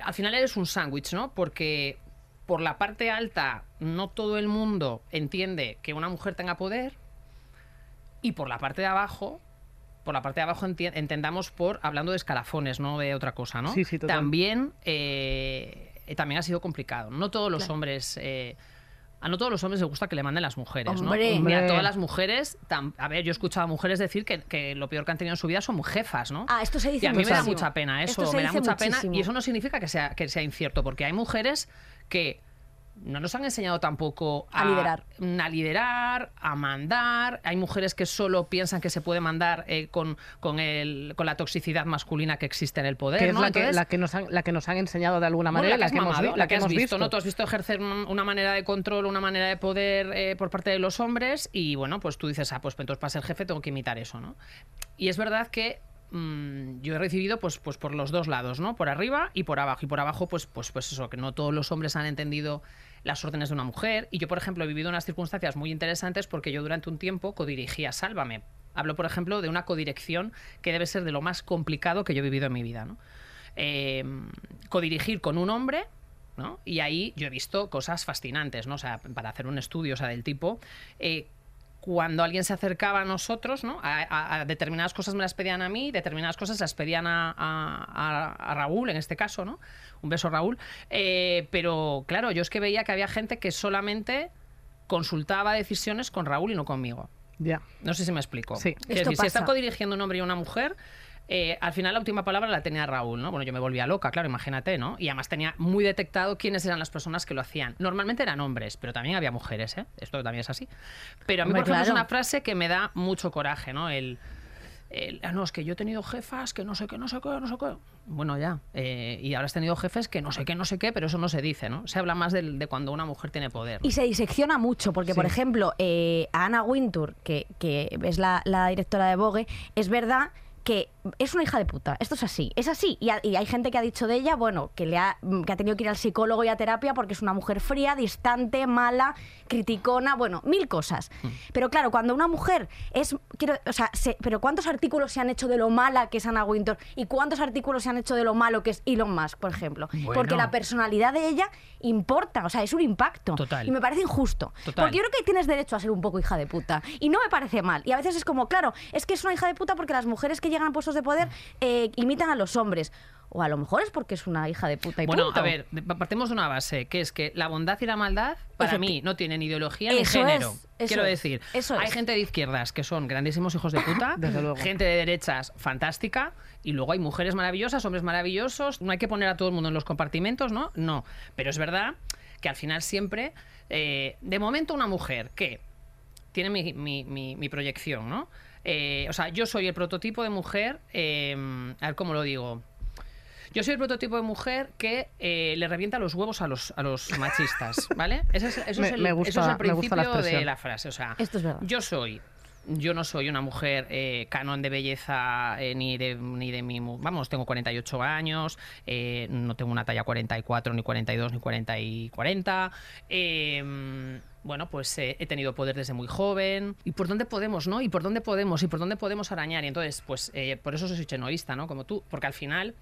al final eres un sándwich, ¿no? Porque por la parte alta no todo el mundo entiende que una mujer tenga poder y por la parte de abajo, por la parte de abajo enti- entendamos por hablando de escalafones, no de otra cosa, ¿no? Sí, sí, total. También, eh, también ha sido complicado. No todos los hombres... eh, a no todos los hombres les gusta que le manden las mujeres, ¿no? Hombre. Mira, Hombre. todas las mujeres... tam- a ver, yo he escuchado a mujeres decir que, que lo peor que han tenido en su vida son jefas, ¿no? Ah, esto se dice Y a mí me da mucha pena eso, Esto se me da dice mucha pena. Y eso no significa que sea, que sea incierto, porque hay mujeres que no nos han enseñado tampoco A liderar. a liderar, a mandar. Hay mujeres que solo piensan que se puede mandar eh, con, con, el, con la toxicidad masculina que existe en el poder. Que es ¿no? la, que, Entonces, la, que nos han, la que nos han enseñado de alguna bueno, manera, la que, hemos, mamado, vi- la que has hemos visto, ¿no? Tú has visto ejercer un- una manera de control, una manera de poder eh, por parte de los hombres y bueno, pues tú dices, ah, pues entonces para ser jefe tengo que imitar eso, ¿no? Y es verdad que mm, yo he recibido pues, pues por los dos lados, ¿no? Por arriba y por abajo. Y por abajo, pues, pues, pues eso, que no todos los hombres han entendido las órdenes de una mujer. Y yo, por ejemplo, he vivido unas circunstancias muy interesantes porque yo durante un tiempo codirigía Sálvame. Hablo, por ejemplo, de una codirección que debe ser de lo más complicado que yo he vivido en mi vida, ¿no? Eh, codirigir con un hombre ¿no? Y ahí yo he visto cosas fascinantes, ¿no? O sea, para hacer un estudio, sea, del tipo, eh, cuando alguien se acercaba a nosotros, ¿no? A, a- a determinadas cosas me las pedían a mí, determinadas cosas las pedían a, a- a- a Raúl, en este caso, ¿no? Un beso, Raúl. Eh, pero claro, yo es que veía que había gente que solamente consultaba decisiones con Raúl y no conmigo. Ya. No sé si me explico. Sí. Esto decir, si está pasa. codirigiendo un hombre y una mujer, eh, al final la última palabra la tenía Raúl, ¿no? Bueno, yo me volvía loca, claro, imagínate, ¿no? Y además tenía muy detectado quiénes eran las personas que lo hacían. Normalmente eran hombres, pero también había mujeres, ¿eh? Esto también es así. Pero a mí, Hombre, por ejemplo, es una frase que me da mucho coraje, ¿no? El, el, "Ah, no, es que yo he tenido jefas que no sé qué, no sé qué, no sé qué. Bueno, ya. eh, y ahora has tenido jefes que no sé qué, no sé qué, pero eso no se dice, ¿no? Se habla más de, cuando una mujer tiene poder. ¿no? Y se disecciona mucho, porque, por ejemplo, eh, a Ana Wintour, que, que es la, la directora de Vogue, es verdad que es una hija de puta. Esto es así. Es así. Y, ha- y hay gente que ha dicho de ella, bueno, que, le ha, que ha tenido que ir al psicólogo y a terapia porque es una mujer fría, distante, mala, criticona, bueno, mil cosas. Pero claro, cuando una mujer es. Quiero, o sea, se- pero ¿cuántos artículos se han hecho de lo mala que es Ana Wintour? ¿Y cuántos artículos se han hecho de lo malo que es Elon Musk, por ejemplo? Bueno. Porque la personalidad de ella importa, o sea, es un impacto. Total. Y me parece injusto. Total. Porque yo creo que tienes derecho a ser un poco hija de puta. Y no me parece mal. Y a veces es como, claro, es que es una hija de puta porque las mujeres que llegan a puestos de poder eh, imitan a los hombres. O a lo mejor es porque es una hija de puta y Bueno, punto. a ver, partimos de una base, que es que la bondad y la maldad, para Efecti- mí, no tienen ideología ni género. es, Quiero es, decir, eso hay es. gente de izquierdas que son grandísimos hijos de puta, gente de derechas fantástica, y luego hay mujeres maravillosas, hombres maravillosos. No hay que poner a todo el mundo en los compartimentos, ¿no? No. Pero es verdad que al final siempre, eh, de momento, una mujer que tiene mi, mi- mi- mi proyección, ¿no? Eh, o sea, yo soy el prototipo de mujer, eh, a ver cómo lo digo. Yo soy el prototipo de mujer que eh, le revienta los huevos a los, a los machistas, ¿vale? Es, eso Me- es el, me gusta- eso es el me gusta la principio de la frase. O sea, Esto es verdad. yo soy. Yo no soy una mujer eh, canon de belleza eh, ni de ni de mi vamos tengo 48 años eh, no tengo una talla 44 ni 42 ni 40 y 40 eh, bueno pues eh, he tenido poder desde muy joven y por dónde podemos no y por dónde podemos y por dónde podemos arañar y entonces pues eh, por eso soy chenoísta no como tú porque al final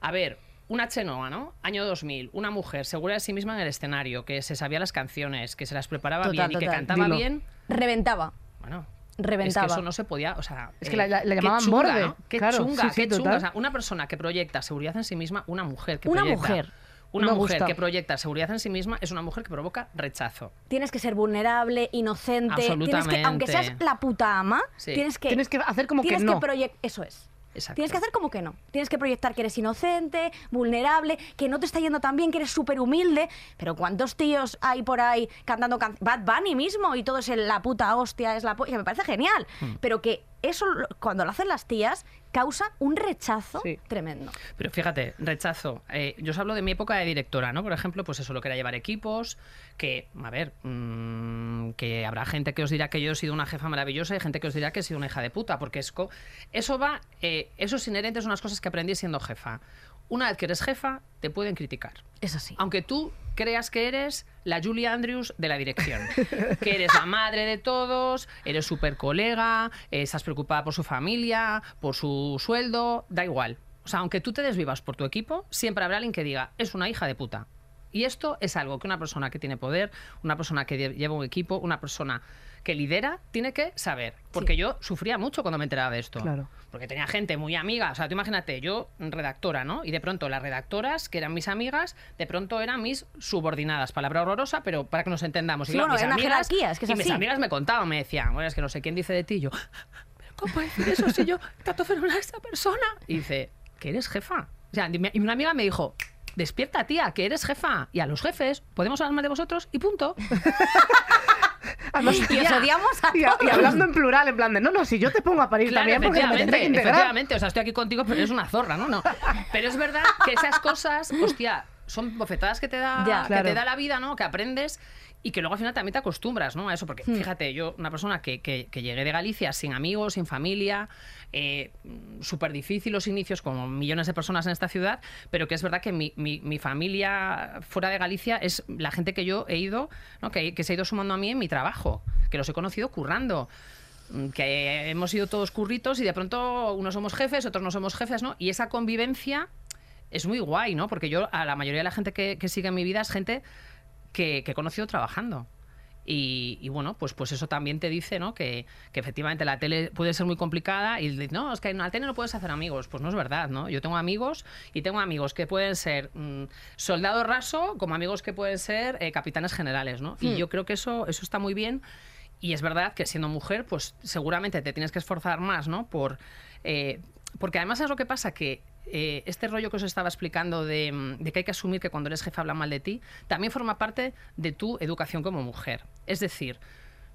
a ver, una chenoa, ¿no? Año 2000, una mujer segura de sí misma en el escenario, que se sabía las canciones, que se las preparaba Total, bien y que cantaba Dilo. bien. Reventaba. Bueno, Reventaba. es que eso no se podía, o sea, Es que eh, la- la- la qué llamaban chunga, borde. ¿no? Qué Claro, chunga, sí, sí, qué chunga. total. O sea, una persona que proyecta seguridad en sí misma, una mujer que Una proyecta mujer. una Me mujer gusta. que proyecta seguridad en sí misma es una mujer que provoca rechazo. Tienes que ser vulnerable, inocente. Tienes que, aunque seas Absolutamente. la puta ama, Sí. tienes que. Tienes que hacer como que tienes no. proyec- Eso es. Exacto. Tienes que hacer como que no. Tienes que proyectar que eres inocente, vulnerable, que no te está yendo tan bien, que eres súper humilde. Pero ¿cuántos tíos hay por ahí cantando can- Bad Bunny mismo y todo es el- la puta hostia, es la po- que me parece genial. Hmm. Pero que eso, cuando lo hacen las tías, causa un rechazo Sí. tremendo. Pero fíjate, rechazo. Eh, yo os hablo de mi época de directora, ¿no? Por ejemplo, pues eso, lo que era llevar equipos, que, a ver, mm, que habrá gente que os dirá que yo he sido una jefa maravillosa y gente que os dirá que he sido una hija de puta, porque es co- eso va, eh, eso es inherente, son unas cosas que aprendí siendo jefa. Una vez que eres jefa, te pueden criticar. Es así. Aunque tú creas que eres la Julie Andrews de la dirección, que eres la madre de todos, eres súper colega, eh, estás preocupada por su familia, por su sueldo, da igual. O sea, aunque tú te desvivas por tu equipo, siempre habrá alguien que diga, es una hija de puta. Y esto es algo que una persona que tiene poder, una persona que lle- lleva un equipo, una persona que lidera, tiene que saber. Porque yo sufría mucho cuando me enteraba de esto. Claro. Porque tenía gente muy amiga. O sea, tú imagínate, yo redactora, ¿no? Y de pronto las redactoras, que eran mis amigas, de pronto eran mis subordinadas. Palabra horrorosa, pero para que nos entendamos. Sí, claro, mis amigas- jerarquía, es que es y mis así. amigas me contaban, me decían, bueno, es que no sé quién dice de ti. Y yo, ¿pero cómo puede decir eso si yo trato fenomenal a esta persona? Y dice, que eres jefa. O sea, y una amiga me dijo, despierta, tía, que eres jefa. Y a los jefes podemos hablar más de vosotros y punto. Además, Y os ya. odiamos a Y, hablando en plural, en plan de, no, no, si yo te pongo a parir Claro, también porque me tendré que efectivamente, integrar. efectivamente. O sea, estoy aquí contigo, pero eres una zorra, ¿no? no. Pero es verdad que esas cosas, hostia, son bofetadas que te da, Ya. que Claro. te da la vida, ¿no? Que aprendes y que luego al final también te acostumbras ¿no? a eso, porque fíjate, yo, una persona que, que- que llegué de Galicia sin amigos, sin familia, eh, súper difícil los inicios, como millones de personas en esta ciudad, pero que es verdad que mi, mi- mi familia fuera de Galicia es la gente que yo he ido, que, se ha ido sumando a mí en mi trabajo, que los he conocido currando mm, que hemos sido todos curritos y de pronto unos somos jefes, otros no somos jefes, ¿no? Y esa convivencia es muy guay, ¿no? Porque yo, a la mayoría de la gente que, sigue en mi vida es gente que he conocido trabajando. Y, y bueno, pues, pues eso también te dice, ¿no? Que, que efectivamente la tele puede ser muy complicada y no, es que en la tele no puedes hacer amigos. Pues no es verdad, ¿no? Yo tengo amigos y tengo amigos que pueden ser mm, soldado raso como amigos que pueden ser eh, capitanes generales, ¿no? Y yo creo que eso, eso está muy bien. Y es verdad que siendo mujer, pues seguramente te tienes que esforzar más, ¿no? Por, eh, porque además es lo que pasa, que eh, este rollo que os estaba explicando de, mm, de que hay que asumir que cuando eres jefe hablan mal de ti, también forma parte de tu educación como mujer. Es decir,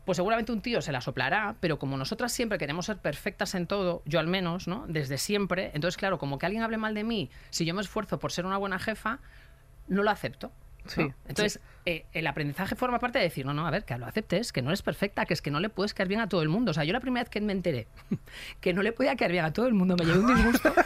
pues seguramente un tío se la soplará, pero como nosotras siempre queremos ser perfectas en todo, yo al menos, ¿no? Desde siempre, entonces claro, como que alguien hable mal de mí, si yo me esfuerzo por ser una buena jefa, no lo acepto. ¿no? Sí, Entonces, eh, el aprendizaje forma parte de decir, no, no, a ver, que lo aceptes, que no eres perfecta, que es que no le puedes caer bien a todo el mundo. O sea, yo la primera vez que me enteré que no le podía caer bien a todo el mundo, me llevé un disgusto.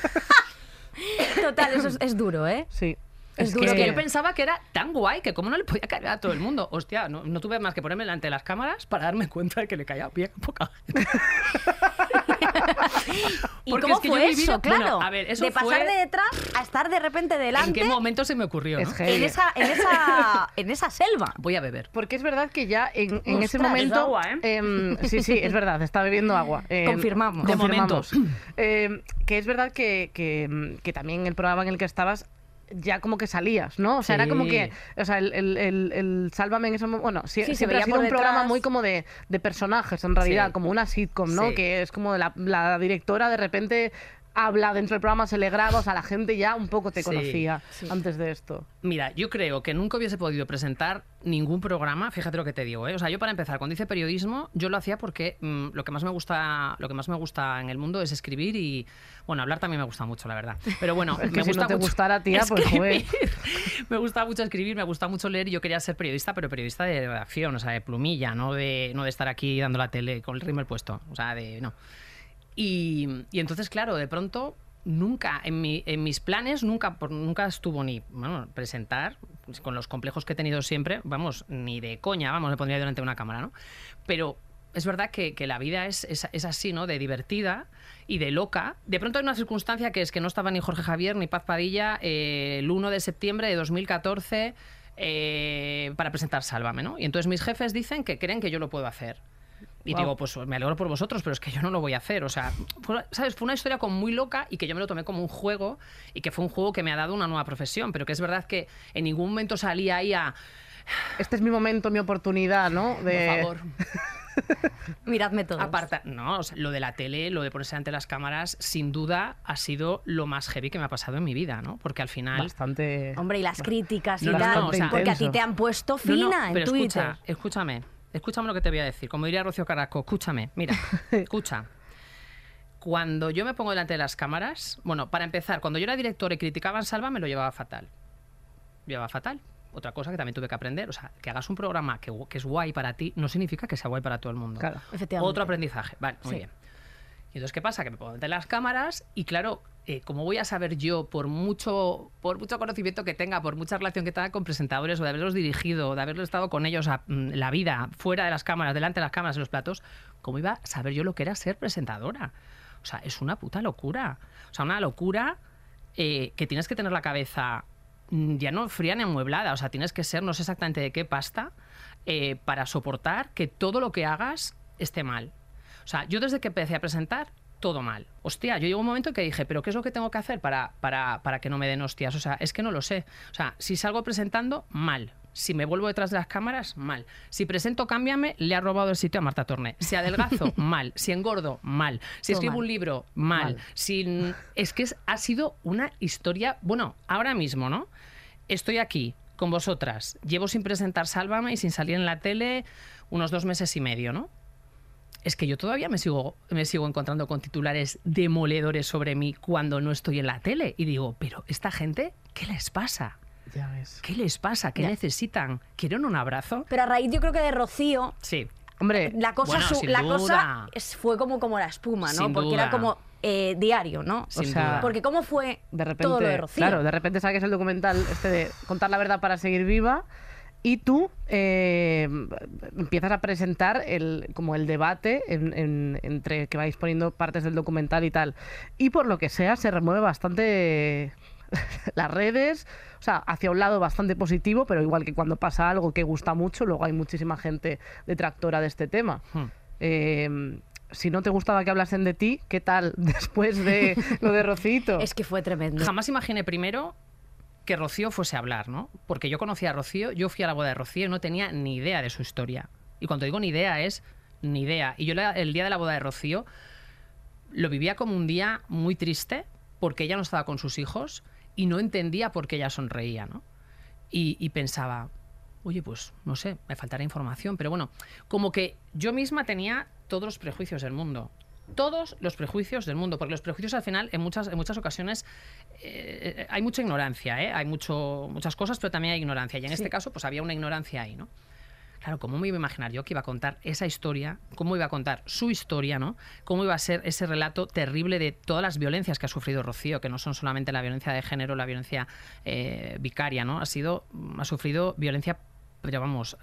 Total, eso es, es duro, ¿eh? Sí. Es Es duro Es que que yo pensaba que era tan guay que como no le podía caer a todo el mundo. Hostia, no, no tuve más que ponerme delante de las cámaras para darme cuenta de que le caía bien a poca gente. ¿Y Porque cómo es que yo fue he vivido- eso? bueno, Claro. a ver, eso de pasar fue- de detrás a estar de repente delante ¿En qué momento se me ocurrió? Es no? heavy. en esa, en esa, en esa selva. Voy a beber. Porque es verdad que ya en, en ese Ostras, momento. es agua, ¿eh? em, sí, sí, es verdad, está bebiendo agua. Em, Confirmamos. De confirmamos. Em, que es verdad que, que, que también el programa en el que estabas ya como que salías, ¿no? O sea, era como que, o sea, el, el, el- el Sálvame en ese momento, bueno, sie- Sí, se siempre ha sido un programa muy como de, de personajes, en realidad, Sí. como una sitcom, ¿no? Que es como la, la directora de repente habla dentro del programa, se le graba, o sea, la gente ya un poco te Sí, conocía sí. antes de esto. Mira, yo creo que nunca hubiese podido presentar ningún programa, fíjate lo que te digo, ¿eh? O sea, yo para empezar, cuando hice periodismo, yo lo hacía porque mm, lo que más me gusta, lo que más me gusta en el mundo es escribir y bueno, hablar también me gusta mucho, la verdad. Pero bueno, Es que me si gusta no te mucho gustara, tía, pues, escribir. me gusta mucho escribir, me gusta mucho leer y yo quería ser periodista, pero periodista de redacción, o sea, de plumilla, no de no de estar aquí dando la tele con el rímel puesto, o sea, de no. Y, entonces, claro, de pronto, nunca, en, mi- en mis planes, nunca, por- nunca estuvo ni bueno, presentar, con los complejos que he tenido siempre, vamos, ni de coña, vamos, me pondría delante de una cámara, ¿no? Pero es verdad que, la vida es así, ¿no? De divertida y de loca. De pronto hay una circunstancia que es que no estaba ni Jorge Javier ni Paz Padilla eh, el 1 de septiembre de 2014 eh, para presentar Sálvame, ¿no? Y entonces mis jefes dicen que creen que yo lo puedo hacer. Y digo, pues me alegro por vosotros, pero es que yo no lo voy a hacer. O sea, fue, ¿sabes? Fue una historia como muy loca y que yo me lo tomé como un juego y que fue un juego que me ha dado una nueva profesión, pero que es verdad que en ningún momento salí ahí a, Este es mi momento, mi oportunidad, ¿no? De... por favor, Miradme todos. aparta. No, o sea, lo de la tele, lo de ponerse ante las cámaras, sin duda ha sido lo más heavy que me ha pasado en mi vida, ¿no? Porque al final... Bastante. Hombre, y las críticas y No, no, tal. no, o sea, porque a ti te han puesto No, no, fina en pero Twitter. escucha, escúchame, escúchame lo que te voy a decir. Como diría Rocío Carrasco, escúchame, mira, escucha. Cuando yo me pongo delante de las cámaras, bueno, para empezar, cuando yo era director y criticaban Salva, me lo llevaba fatal. Lo llevaba fatal. Otra cosa que también tuve que aprender, o sea, que hagas un programa que, que es guay para ti, no significa que sea guay para todo el mundo. Claro. Efectivamente. Otro aprendizaje, vale, muy Sí. bien. Y entonces, ¿qué pasa? Que me delante de las cámaras y claro, eh, como voy a saber yo, por mucho, por mucho conocimiento que tenga, por mucha relación que tenga con presentadores o de haberlos dirigido, de haberlo estado con ellos mm, la vida, fuera de las cámaras, delante de las cámaras, en los platos, ¿cómo iba a saber yo lo que era ser presentadora? O sea, es una puta locura. O sea, una locura eh, que tienes que tener la cabeza mm, ya no fría ni amueblada. O sea, tienes que ser, no sé exactamente de qué pasta, eh, para soportar que todo lo que hagas esté mal. O sea, yo desde que empecé a presentar, todo mal. Hostia, yo llegó un momento en que dije, ¿pero qué es lo que tengo que hacer para, para, para que no me den hostias? O sea, es que no lo sé. O sea, si salgo presentando, mal. Si me vuelvo detrás de las cámaras, mal. Si presento Cámbiame, le ha robado el sitio a Marta Torné. Si adelgazo, mal. Si engordo, mal. Si Todo escribo mal. un libro, mal. Mal. Si, es que es- ha sido una historia, bueno, ahora mismo, ¿no? Estoy aquí con vosotras. Llevo sin presentar Sálvame y sin salir en la tele unos dos meses y medio, ¿no? Es que yo todavía me sigo, me sigo encontrando con titulares demoledores sobre mí cuando no estoy en la tele. Y digo, pero esta gente, ¿qué les pasa? Ya ves. ¿Qué les pasa? ¿Qué Ya. necesitan? ¿Quieren un abrazo? Pero a raíz yo creo que de Rocío, Sí. Hombre, la cosa, Bueno, su- la duda. cosa es- fue como, como la espuma, ¿no? Sin Porque duda. era como eh, diario, ¿no? o Sin sea, duda. Porque cómo fue de repente, todo lo de Rocío. claro, de repente saques el documental este de contar la verdad para seguir viva y tú eh, empiezas a presentar el como el debate en- en- entre que vais poniendo partes del documental y tal y por lo que sea se remueve bastante las redes, o sea, hacia un lado bastante positivo, pero igual que cuando pasa algo que gusta mucho, luego hay muchísima gente detractora de este tema. Hmm. Eh, si no te gustaba que hablasen de ti, ¿qué tal después de lo de Rocito? Es que fue tremendo. Jamás imaginé primero que Rocío fuese a hablar, ¿no? Porque yo conocía a Rocío, yo fui a la boda de Rocío y no tenía ni idea de su historia. Y cuando digo ni idea es ni idea. Y yo el día de la boda de Rocío lo vivía como un día muy triste porque ella no estaba con sus hijos y no entendía por qué ella sonreía, ¿no? Y, y pensaba, oye, pues no sé, me faltará información, pero bueno, como que yo misma tenía todos los prejuicios del mundo. Todos los prejuicios del mundo, porque los prejuicios al final, en muchas, en muchas ocasiones, eh, hay mucha ignorancia, ¿eh? hay mucho, muchas cosas, pero también hay ignorancia. Y en este caso, pues había una ignorancia ahí, ¿no? Claro, ¿cómo me iba a imaginar yo que iba a contar esa historia? ¿Cómo iba a contar su historia, ¿no? ¿Cómo iba a ser ese relato terrible de todas las violencias que ha sufrido Rocío, que no son solamente la violencia de género, la violencia eh, vicaria, ¿no? Ha sido, ha sufrido violencia, pero vamos,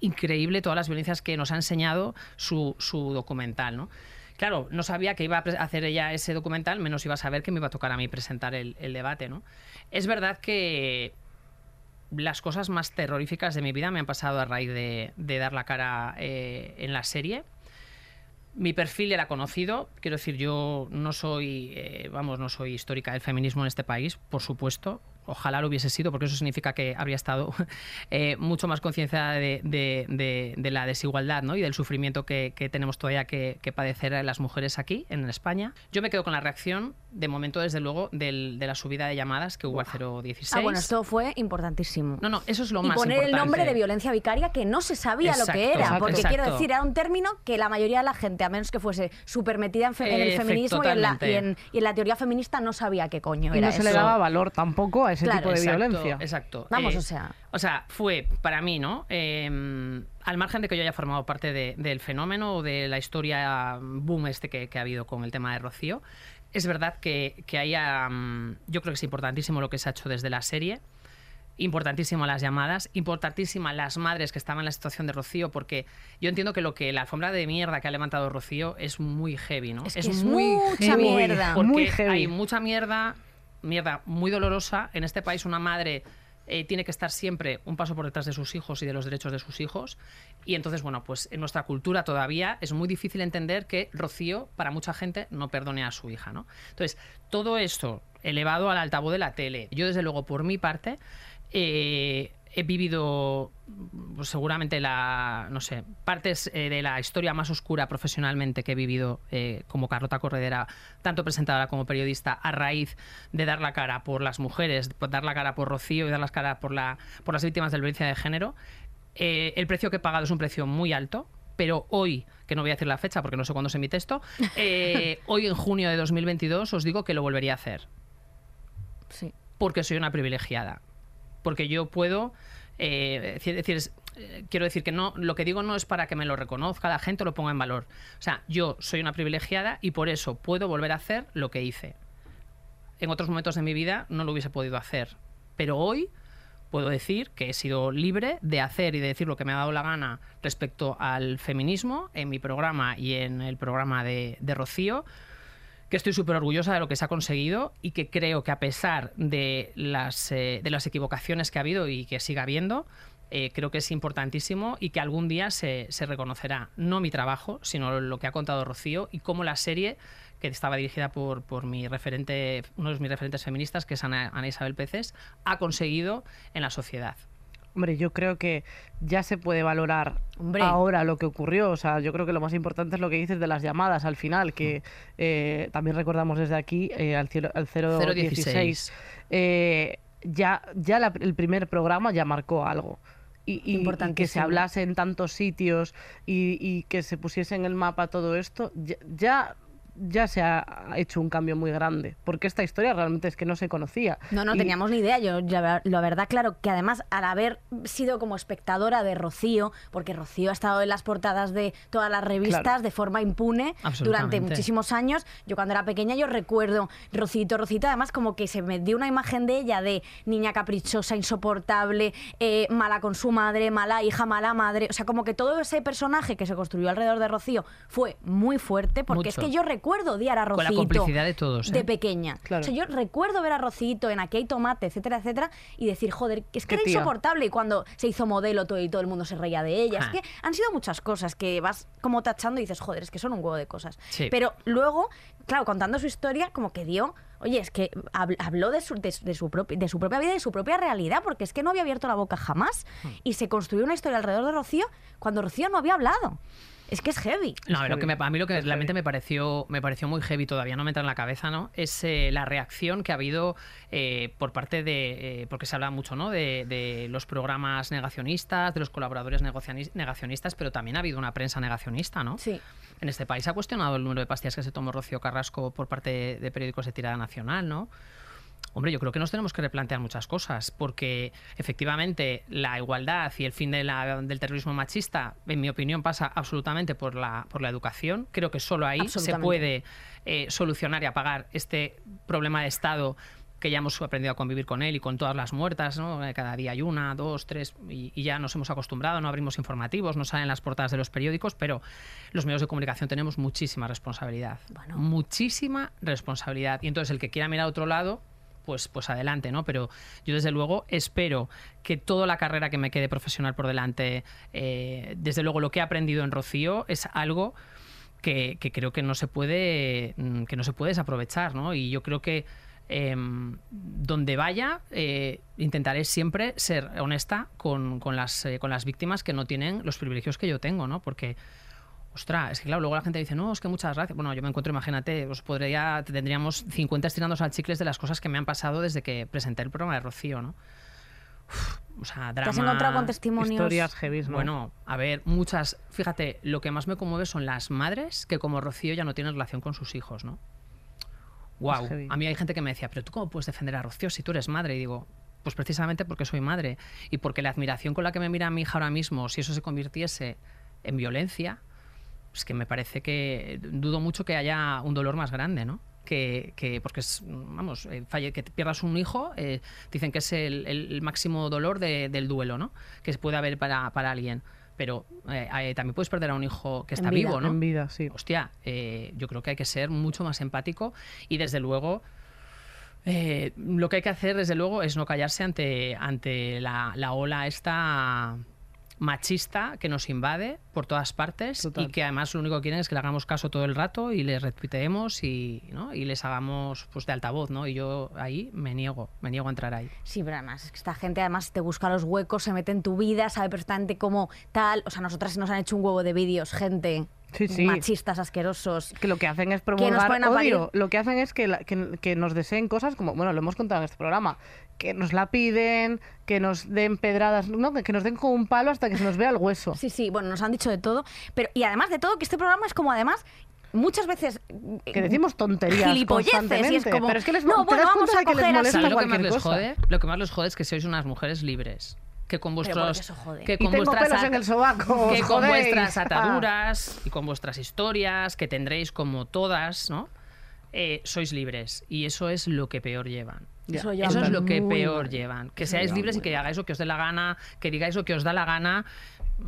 increíble todas las violencias que nos ha enseñado su, su documental, ¿no? Claro, no sabía que iba a hacer ella ese documental, menos iba a saber que me iba a tocar a mí presentar el, debate, ¿no? Es verdad que las cosas más terroríficas de mi vida me han pasado a raíz de, de dar la cara eh, en la serie. Mi perfil era conocido, quiero decir, yo no soy, eh, vamos, no soy histórica del feminismo en este país, por supuesto. Ojalá lo hubiese sido, porque eso significa que habría estado eh, mucho más conciencia de, de- de- de la desigualdad ¿no? y del sufrimiento que, que tenemos todavía que, que padecer las mujeres aquí, en España. Yo me quedo con la reacción, de momento, desde luego, del- de la subida de llamadas que hubo al 016. Ah, bueno, esto fue importantísimo. No, no, eso es lo y más poner importante. el nombre de violencia vicaria que no se sabía lo que Exacto, era. exacto, porque exacto. quiero decir, era un término que la mayoría de la gente, a menos que fuese súper metida en, fe- en el feminismo y en, la, y, en, y en la teoría feminista, no sabía qué coño y era no se le eso. daba valor tampoco a ese Claro, tipo de Exacto, violencia. Exacto. Vamos, Eh, o sea. O sea, fue para mí, ¿no? Eh, al margen de que yo haya formado parte de- del fenómeno o de la historia boom este que, que ha habido con el tema de Rocío, es verdad que, que haya. mm, yo creo que es importantísimo lo que se ha hecho desde la serie. Importantísimo las llamadas, importantísima las madres que estaban en la situación de Rocío, porque yo entiendo que lo que la alfombra de mierda que ha levantado Rocío es muy heavy, ¿no? Es que es mucha muy- mierda. porque Muy heavy. hay mucha mierda, mierda muy dolorosa. En este país una madre eh, tiene que estar siempre un paso por detrás de sus hijos y de los derechos de sus hijos. Y entonces, bueno, pues en nuestra cultura todavía es muy difícil entender que Rocío, para mucha gente, no perdone a su hija, ¿no? Entonces, todo esto elevado al altavoz de la tele, yo desde luego, por mi parte, eh, he vivido pues, seguramente la no sé partes eh, de la historia más oscura profesionalmente que he vivido eh, como Carlota Corredera tanto presentadora como periodista a raíz de dar la cara por las mujeres dar la cara por Rocío y dar la cara por la por las víctimas de violencia de género Eh, el precio que he pagado es un precio muy alto pero hoy, que no voy a decir la fecha porque no sé cuándo se emite esto, hoy en junio de 2022 os digo que lo volvería a hacer Sí. porque soy una privilegiada. Porque yo puedo. eh, decir, es- eh, quiero decir que no, lo que digo no es para que me lo reconozca la gente o lo ponga en valor. O sea, yo soy una privilegiada y por eso puedo volver a hacer lo que hice. En otros momentos de mi vida no lo hubiese podido hacer. Pero hoy puedo decir que he sido libre de hacer y de decir lo que me ha dado la gana respecto al feminismo en mi programa y en el programa de, de Rocío que estoy súper orgullosa de lo que se ha conseguido y que creo que a pesar de las, eh, de las equivocaciones que ha habido y que siga habiendo, eh, creo que es importantísimo y que algún día se, se reconocerá no mi trabajo, sino lo que ha contado Rocío y cómo la serie, que estaba dirigida por, por mi referente, uno de mis referentes feministas, que es Ana, Ana Isabel Peces, ha conseguido en la sociedad. Hombre, yo creo que ya se puede valorar Hombre. ahora lo que ocurrió. O sea, yo creo que lo más importante es lo que dices de las llamadas al final, que eh, también recordamos desde aquí eh, al, cielo- al 016. Eh, ya ya la- el primer programa ya marcó algo. Y, y- y que se hablase en tantos sitios y, y que se pusiese en el mapa todo esto, ya, ya ya se ha hecho un cambio muy grande, porque esta historia realmente es que no se conocía. No, no Y- teníamos ni idea. Yo, la, la verdad, claro, que además, al haber sido como espectadora de Rocío, porque Rocío ha estado en las portadas de todas las revistas Claro. de forma impune durante muchísimos años. Yo cuando era pequeña, yo recuerdo Rocito, Rocito, además como que se me dio una imagen de ella de niña caprichosa, insoportable, eh, mala con su madre, mala hija, mala madre. O sea, como que todo ese personaje que se construyó alrededor de Rocío fue muy fuerte, porque es que yo recuerdo odiar a Con la Rocito. complicidad de todos, De ¿eh? pequeña. Claro. O sea, yo recuerdo ver a Rocito en Aquí hay tomate, etcétera, etcétera, y decir, joder, es que Qué era tía. insoportable. Y cuando se hizo modelo todo y todo el mundo se reía de ella. Es que han sido muchas cosas que vas como tachando y dices, joder, es que son un huevo de cosas. Sí. Pero luego, claro, contando su historia, como que dio. Oye, es que habl- habló de su, de, su- de su de su propia vida y de su propia realidad, porque es que no había abierto la boca jamás. Hmm. Y se construyó una historia alrededor de Rocío cuando Rocío no había hablado. Es que es heavy. No, Es lo que me- a mí lo que es realmente heavy. me pareció, me pareció muy heavy, todavía no me entra en la cabeza, ¿no? Es eh, la reacción que ha habido eh, por parte de. eh, porque se habla mucho, ¿no? De, de los programas negacionistas, de los colaboradores negacionistas, pero también ha habido una prensa negacionista, ¿no? Sí. En este país se ha cuestionado el número de pastillas que se tomó Rocío Carrasco por parte de, de periódicos de tirada nacional, ¿no? Hombre, yo creo que nos tenemos que replantear muchas cosas, porque efectivamente la igualdad y el fin de la- del terrorismo machista, en mi opinión, pasa absolutamente por la, por la educación. Creo que solo ahí se puede eh, solucionar y apagar este problema de Estado que ya hemos aprendido a convivir con él y con todas las muertas, ¿no? Eh, Cada día hay una, dos, tres, y, y ya nos hemos acostumbrado, no abrimos informativos, no salen las portadas de los periódicos, pero los medios de comunicación tenemos muchísima responsabilidad. Bueno. Muchísima responsabilidad. Y entonces el que quiera mirar a otro lado, pues, pues adelante, ¿no? Pero yo desde luego espero que toda la carrera que me quede profesional por delante, eh, desde luego lo que he aprendido en Rocío es algo que, creo que no se puede mm, que no se puede desaprovechar, ¿no? Y yo creo que em, donde vaya eh, intentaré siempre ser honesta con, con las, eh, con las víctimas que no tienen los privilegios que yo tengo, ¿no? Porque Ostras, es que claro, luego la gente dice, no, es que muchas gracias. Bueno, yo me encuentro, imagínate, os podría, tendríamos 50 estirándonos al chicles de las cosas que me han pasado desde que presenté el programa de Rocío, ¿no? Uf, o sea, ¿Te drama. has encontrado con testimonios? Historias heavy, ¿no? Bueno, a ver, muchas. Fíjate, lo que más me conmueve son las madres que, como Rocío, ya no tienen relación con sus hijos, ¿no? Wow. A mí hay gente que me decía, pero tú cómo puedes defender a Rocío si tú eres madre? Y digo, pues precisamente porque soy madre y porque la admiración con la que me mira mi hija ahora mismo, si eso se convirtiese en violencia, es que me parece que dudo mucho que haya un dolor más grande, ¿no? Que, que- porque es, vamos, eh, falle- que pierdas un hijo, eh, dicen que es el, máximo dolor de- del duelo, ¿no? Que puede haber para, para alguien. Pero eh, eh, también puedes perder a un hijo que En está vida, vivo, ¿no? En vida, sí. Hostia, yo creo que hay que ser mucho más empático y desde luego lo que hay que hacer desde luego es no callarse ante, ante la, la ola esta machista que nos invade por todas partes Total. y que además lo único que quieren es que le hagamos caso todo el rato y les retuiteemos y, ¿no? y les hagamos pues de altavoz, ¿no? Y yo ahí me niego, me niego a entrar ahí. Sí, pero además es que esta gente además te busca los huecos, se mete en tu vida, sabe perfectamente cómo tal. O sea, nosotras nos han hecho un huevo de vídeos, gente. Sí, sí. Machistas, asquerosos. que lo que hacen es Que nos promulgar parir. odio. Lo que hacen es que, la- que, que nos deseen cosas como, bueno, lo hemos contado en este programa, que nos la piden, que nos den pedradas, no, que, nos den con un palo hasta que se nos vea el hueso. Sí, sí, bueno, nos han dicho de todo. Pero, y además de todo, que este programa es como además. Muchas veces. Que decimos tonterías Gilipolleces, y es como, pero es que les no, bueno, vamos a de que les coger así. ¿Sabes lo que más les jode? Lo que más les jode es que sois unas mujeres libres. Que con ¿por qué vuestros. eso jode? Que con vuestras pelos en el sobaco, Que con vuestras Ah. ataduras y con vuestras historias que tendréis como todas, ¿no? Eh, sois libres. Y eso es lo que peor llevan. Ya. Eso es lo que peor mal. llevan. Que seáis libres y que hagáis lo que os dé la gana, que digáis lo que os da la gana.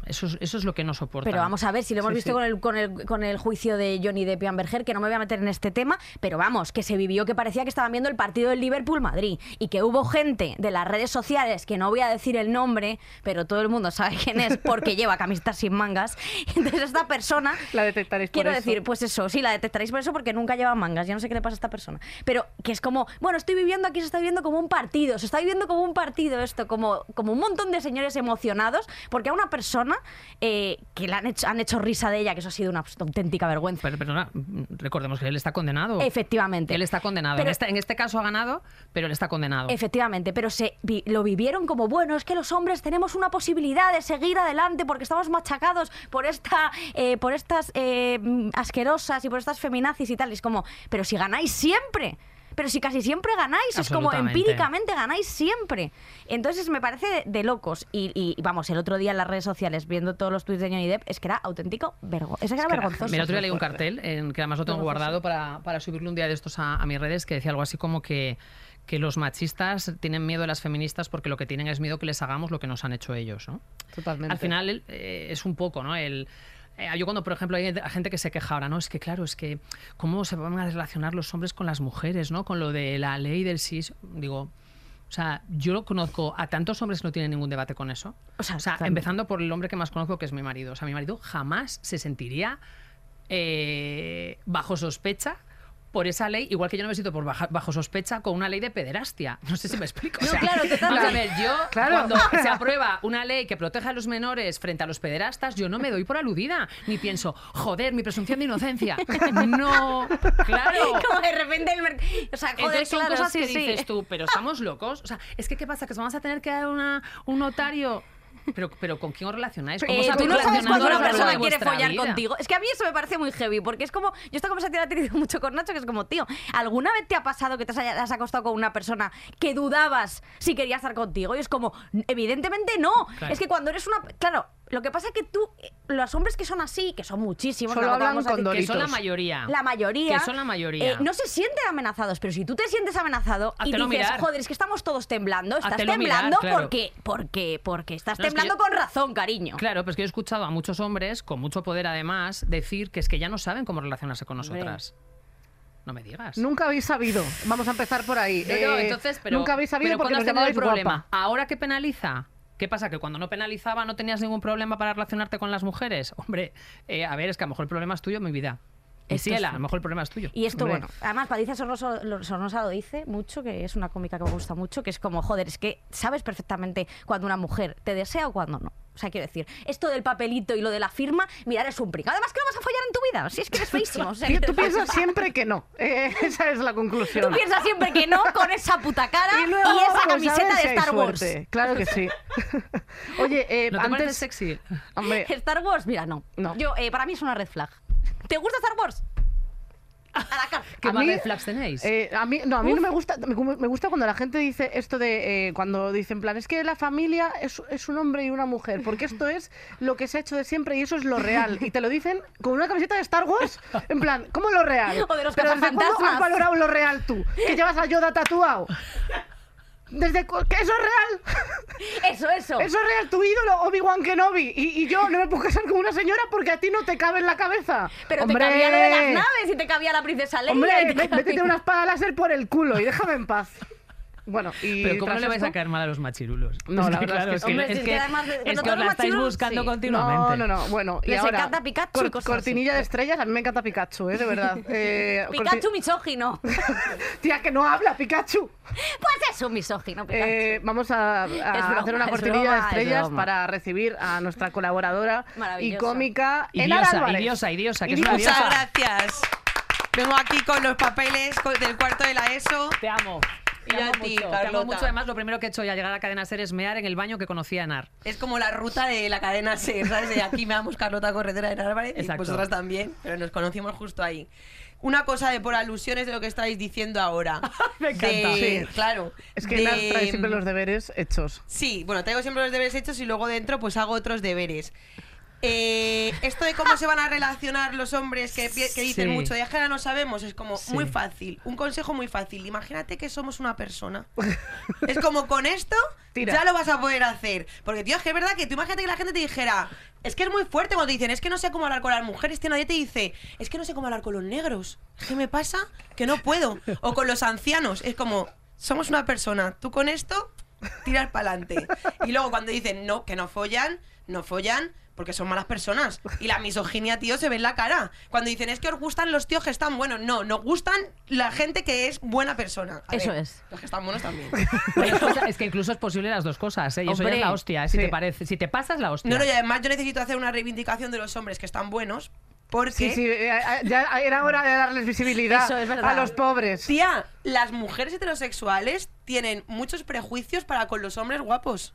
Eso es, eso es lo que no soportan. Pero vamos a ver, si lo hemos Sí, visto sí. Con, el, con, el, con el juicio de Johnny Depp y Amber Heard, que no me voy a meter en este tema, pero vamos, que se vivió que parecía que estaban viendo el partido del Liverpool-Madrid y que hubo gente de las redes sociales, que no voy a decir el nombre, pero todo el mundo sabe quién es porque lleva camisetas sin mangas. Entonces esta persona... La detectaréis por Quiero eso. decir, pues eso, sí, la detectaréis por eso porque nunca lleva mangas. Ya no sé qué le pasa a esta persona. Pero que es como, bueno, estoy viviendo aquí, se está viviendo como un partido, se está viviendo como un partido esto, como, como un montón de señores emocionados, porque a una persona persona eh, que le han hecho, han hecho risa de ella, que eso ha sido una auténtica vergüenza. Pero, perdona, recordemos que él está condenado. Efectivamente. Él está condenado. Pero- en, este, en este caso ha ganado, pero él está condenado. Efectivamente, pero se vi- lo vivieron como bueno, es que los hombres tenemos una posibilidad de seguir adelante porque estamos machacados por esta, eh, por estas eh, asquerosas y por estas feminazis y tal. Y es como, pero si ganáis siempre. Pero si casi siempre ganáis, es como empíricamente ganáis siempre. Entonces me parece de, de locos. Y, y, vamos, el otro día en las redes sociales, viendo todos los tweets de Johnny Depp, es que era auténtico vergüenza. Es que era Es que vergonzoso. Mira, otro día leí un cartel, en, que además lo tengo guardado para, para subirlo un día de estos a, a mis redes, que decía algo así como que, que los machistas tienen miedo de las feministas porque lo que tienen es miedo que les hagamos lo que nos han hecho ellos, ¿no? Totalmente. Al final eh, es un poco, ¿no? El, eh, yo cuando, por ejemplo, hay gente que se queja ahora, ¿no? Es que, claro, es que cómo se van a relacionar los hombres con las mujeres, ¿no? Con lo de la ley del cis. Digo, o sea, yo conozco a tantos hombres que no tienen ningún debate con eso. O sea, O sea, empezando por el hombre que más conozco, que es mi marido. O sea, mi marido jamás se sentiría eh, bajo sospecha por esa ley, igual que yo no me siento por baja- bajo sospecha con una ley de pederastia. No sé si me explico. O No, sea, claro, totalmente. a ver, yo Claro. cuando se aprueba una ley que proteja a los menores frente a los pederastas, yo no me doy por aludida, ni pienso, joder, mi presunción de inocencia. No, claro. Como de repente el mercado. O sea, joder, Entonces son claro, cosas sí, que sí. dices tú, pero estamos locos. O sea, es que ¿qué pasa? Que os vamos a tener que dar una, un notario. Pero, pero ¿con quién os relacionáis? ¿Cómo Eh, tú no sabes cuando una persona quiere follar vida? contigo. Es que a mí eso me parece muy heavy, porque es como, yo esta conversación la he tenido mucho con Nacho, que es como, tío, ¿alguna vez te ha pasado que te has, acostado con una persona que dudabas si quería estar contigo? Y es como, evidentemente no. Claro. Es que cuando eres una... Claro, lo que pasa es que tú, eh, los hombres que son así, que son muchísimos, Solo no hablan vamos a decir con que Que son la mayoría. la mayoría, Que son la mayoría. eh, no se sienten amenazados, pero si tú te sientes amenazado y dices, mirar. joder, es que estamos todos temblando, estás Háztelo mirar, temblando claro. porque, porque, porque estás No, es que temblando yo- con razón, cariño. Claro, pues que yo he escuchado a muchos hombres, con mucho poder además, decir que es que ya no saben cómo relacionarse con Hombre. nosotras. No me digas. Nunca habéis sabido. Vamos a empezar por ahí. No, no, Eh, entonces, pero, nunca habéis sabido pero porque ¿cuándo nos el llamabais problema? guapa. ¿Ahora qué penaliza? ¿Qué pasa? ¿Que cuando no penalizaba no tenías ningún problema para relacionarte con las mujeres? Hombre, eh, a ver, es que a lo mejor el problema es tuyo, mi vida. Sí, a lo mejor el problema es tuyo. Y esto, Hombre. bueno, además Patricia Sornosa lo dice mucho, que es una cómica que me gusta mucho, que es como, joder, es que sabes perfectamente cuando una mujer te desea o cuando no. O sea, quiero decir, esto del papelito y lo de la firma, mira, eres un prico. Además, que no vas a follar en tu vida? Si es que eres feísimo. O sea, Tú piensas siempre que no. Eh, esa es la conclusión. Tú piensas siempre que no con esa puta cara y, luego, esa pues, camiseta de si Star Wars. suerte. Claro que sí. Oye, eh, ¿No te parece antes... sexy? Hombre, Star Wars, mira, no. No. Yo, eh, para mí es una red flag. ¿Te gusta Star Wars? A la cara. ¿Qué a más mí- red flags tenéis? Eh, a mí, no, a mí no me gusta, me, me gusta cuando la gente dice esto de, eh, cuando dicen, en plan, es que la familia es, es un hombre y una mujer, porque esto es lo que se ha hecho de siempre y eso es lo real. Y te lo dicen con una camiseta de Star Wars, en plan, ¿cómo lo real? O de los Pero ¿desde cuándo has valorado lo real tú? Que llevas a Yoda tatuado. ¿Desde que eso es real? Eso, eso. Eso es real, tu ídolo, Obi-Wan Kenobi. Y, y yo no me puedo casar con una señora porque a ti no te cabe en la cabeza. Pero ¡Hombre! te cabía lo de las naves y te cabía la princesa Leia. Hombre, métete una espada láser por el culo y déjame en paz. Bueno, y Pero ¿cómo le vais a caer mal a los machirulos? No, la verdad claro, es que- Hombre, es es que, además es que os la estáis buscando sí. continuamente. No, no, no. Bueno, y Les ahora, encanta Pikachu y cosas cortinilla así. de estrellas, a mí me encanta Pikachu, ¿eh? De verdad. Eh, Pikachu misógino. pues Tía, que no habla, Pikachu. es un misógino, Pikachu. Eh, vamos a, a broma, hacer una es cortinilla broma, de es estrellas para recibir a nuestra colaboradora y cómica diosa, Álvarez. y diosa, y diosa, que es Y una diosa. Muchas gracias. Vengo aquí con los papeles del cuarto de la ESO. Te amo. Te Y a ti, mucho. Te amo Carlota. mucho. Además, lo primero que he hecho ya al llegar a la cadena ser es mear en el baño que conocía a Enar. Es como la ruta de la cadena SER, ¿sabes? De aquí me damos Carlota Corredera de Álvarez y Exacto. vosotras también, pero nos conocimos justo ahí. Una cosa de por alusiones de lo que estáis diciendo ahora. Me encanta. De- Sí. Claro. Es que de- Enar trae siempre los deberes hechos. Sí, bueno, traigo siempre los deberes hechos y luego dentro pues hago otros deberes. Eh, esto de cómo se van a relacionar los hombres que, dicen Sí. mucho de ahora no sabemos es como Sí. muy fácil. Un consejo muy fácil. Imagínate que somos una persona. es como con esto Tira. ya lo vas a poder hacer. Porque, tío, es que es verdad que tú imagínate que la gente te dijera. Es que es muy fuerte cuando te dicen, es que no sé cómo hablar con las mujeres. Tío, nadie te dice, es que no sé cómo hablar con los negros. ¿Qué me pasa? Que no puedo. O con los ancianos. Es como, somos una persona. Tú con esto tiras para adelante. Y luego cuando dicen, no, que no follan, no follan Porque son malas personas. Y la misoginia, tío, se ve en la cara. Cuando dicen, es que os gustan los tíos que están buenos. No, nos gustan la gente que es buena persona. A Eso ver, es. Los que están buenos también. Es que incluso es posible las dos cosas, ¿eh? Y eso ya es Hombre, la hostia, ¿eh? si sí. te parece. Si te pasas la hostia. No, no, y además yo necesito hacer una reivindicación de los hombres que están buenos. Porque, Sí, sí, eh, eh, ya era hora de darles visibilidad Eso es a los pobres. tía, las mujeres heterosexuales tienen muchos prejuicios para con los hombres guapos.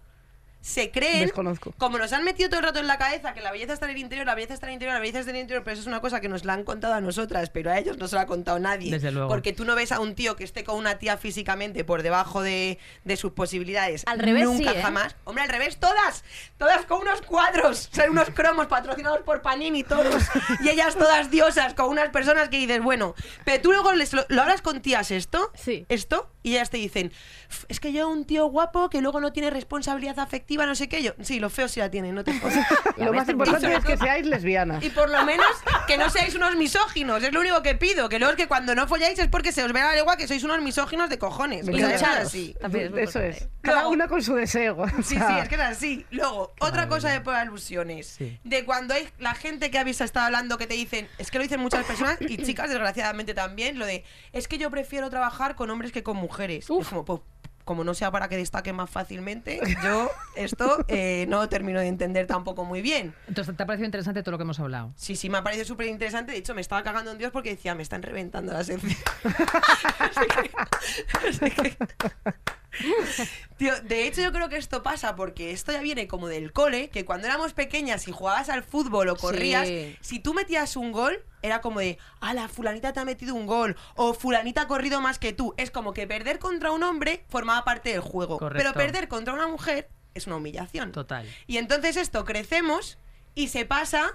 Se creen, Desconozco. como nos han metido todo el rato en la cabeza que la belleza está en el interior, la belleza está en el interior, la belleza está en el interior, pero eso es una cosa que nos la han contado a nosotras, pero a ellos no se lo ha contado nadie. Desde luego. Porque tú no ves a un tío que esté con una tía físicamente por debajo de, de sus posibilidades. Al revés, Nunca sí, ¿eh? jamás. Hombre, al revés, todas. Todas con unos cuadros. Son unos cromos patrocinados por Panini, todos. Y ellas todas diosas, con unas personas que dices, bueno. Pero tú luego les, lo, lo hablas con tías esto. Sí. Esto. Y ellas te dicen, "Uf, es que yo un tío guapo que luego no tiene responsabilidad afectiva, no sé qué. Yo, sí, lo feo sí la tiene, no te jodas. Lo más importante es que seáis lesbianas. Y por lo menos que no seáis unos misóginos, es lo único que pido. Que luego es que cuando no folláis es porque se os ve a la legua que sois unos misóginos de cojones. Y así. Es Eso es. Cada Luego- una con su deseo. o Sí, sea, sí, es que es así. Luego, otra cosa de por alusiones. Sí. De cuando hay la gente que habéis estado hablando que te dicen, es que lo dicen muchas personas y chicas, desgraciadamente también, lo de, es que yo prefiero trabajar con hombres que con mujeres. Es como, pues, como no sea para que destaque más fácilmente, yo esto eh, no termino de entender tampoco muy bien. Entonces, ¿te ha parecido interesante todo lo que hemos hablado? Sí, sí, me ha parecido súper interesante. De hecho, me estaba cagando en Dios porque decía, me están reventando la sección. Tío, de hecho yo creo que esto pasa porque esto ya viene como del cole, que cuando éramos pequeñas y jugabas al fútbol o corrías, Sí. si tú metías un gol, era como de, la fulanita te ha metido un gol, o fulanita ha corrido más que tú. Es como que perder contra un hombre formaba parte del juego, Correcto. pero perder contra una mujer es una humillación. Total. Y entonces esto crecemos y se pasa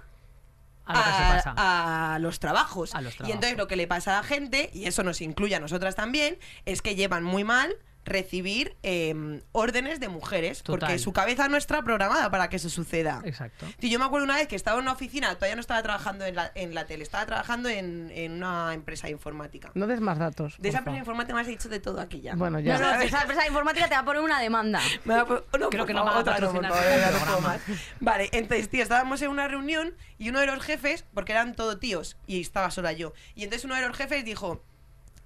A lo que se pasa. a los trabajos. A los Y trabajos. entonces lo que le pasa a la gente, y eso nos incluye a nosotras también, es que llevan muy mal recibir eh, órdenes de mujeres, Total. porque su cabeza no está programada para que eso suceda. Exacto. Tío, yo me acuerdo una vez que estaba en una oficina, todavía no estaba trabajando en la, en la tele, estaba trabajando en, en una empresa de informática. No des más datos. De esa empresa de favor. informática me has dicho de todo aquí ya. Bueno, ya. No, no, esa empresa de informática te va a poner una demanda. Me va a po- no, Creo que no van a otra no, por patrocinar favor, ya no puedo programa. más. Vale, entonces, tío, estábamos en una reunión y uno de los jefes, porque eran todo tíos y estaba sola yo, y entonces uno de los jefes dijo,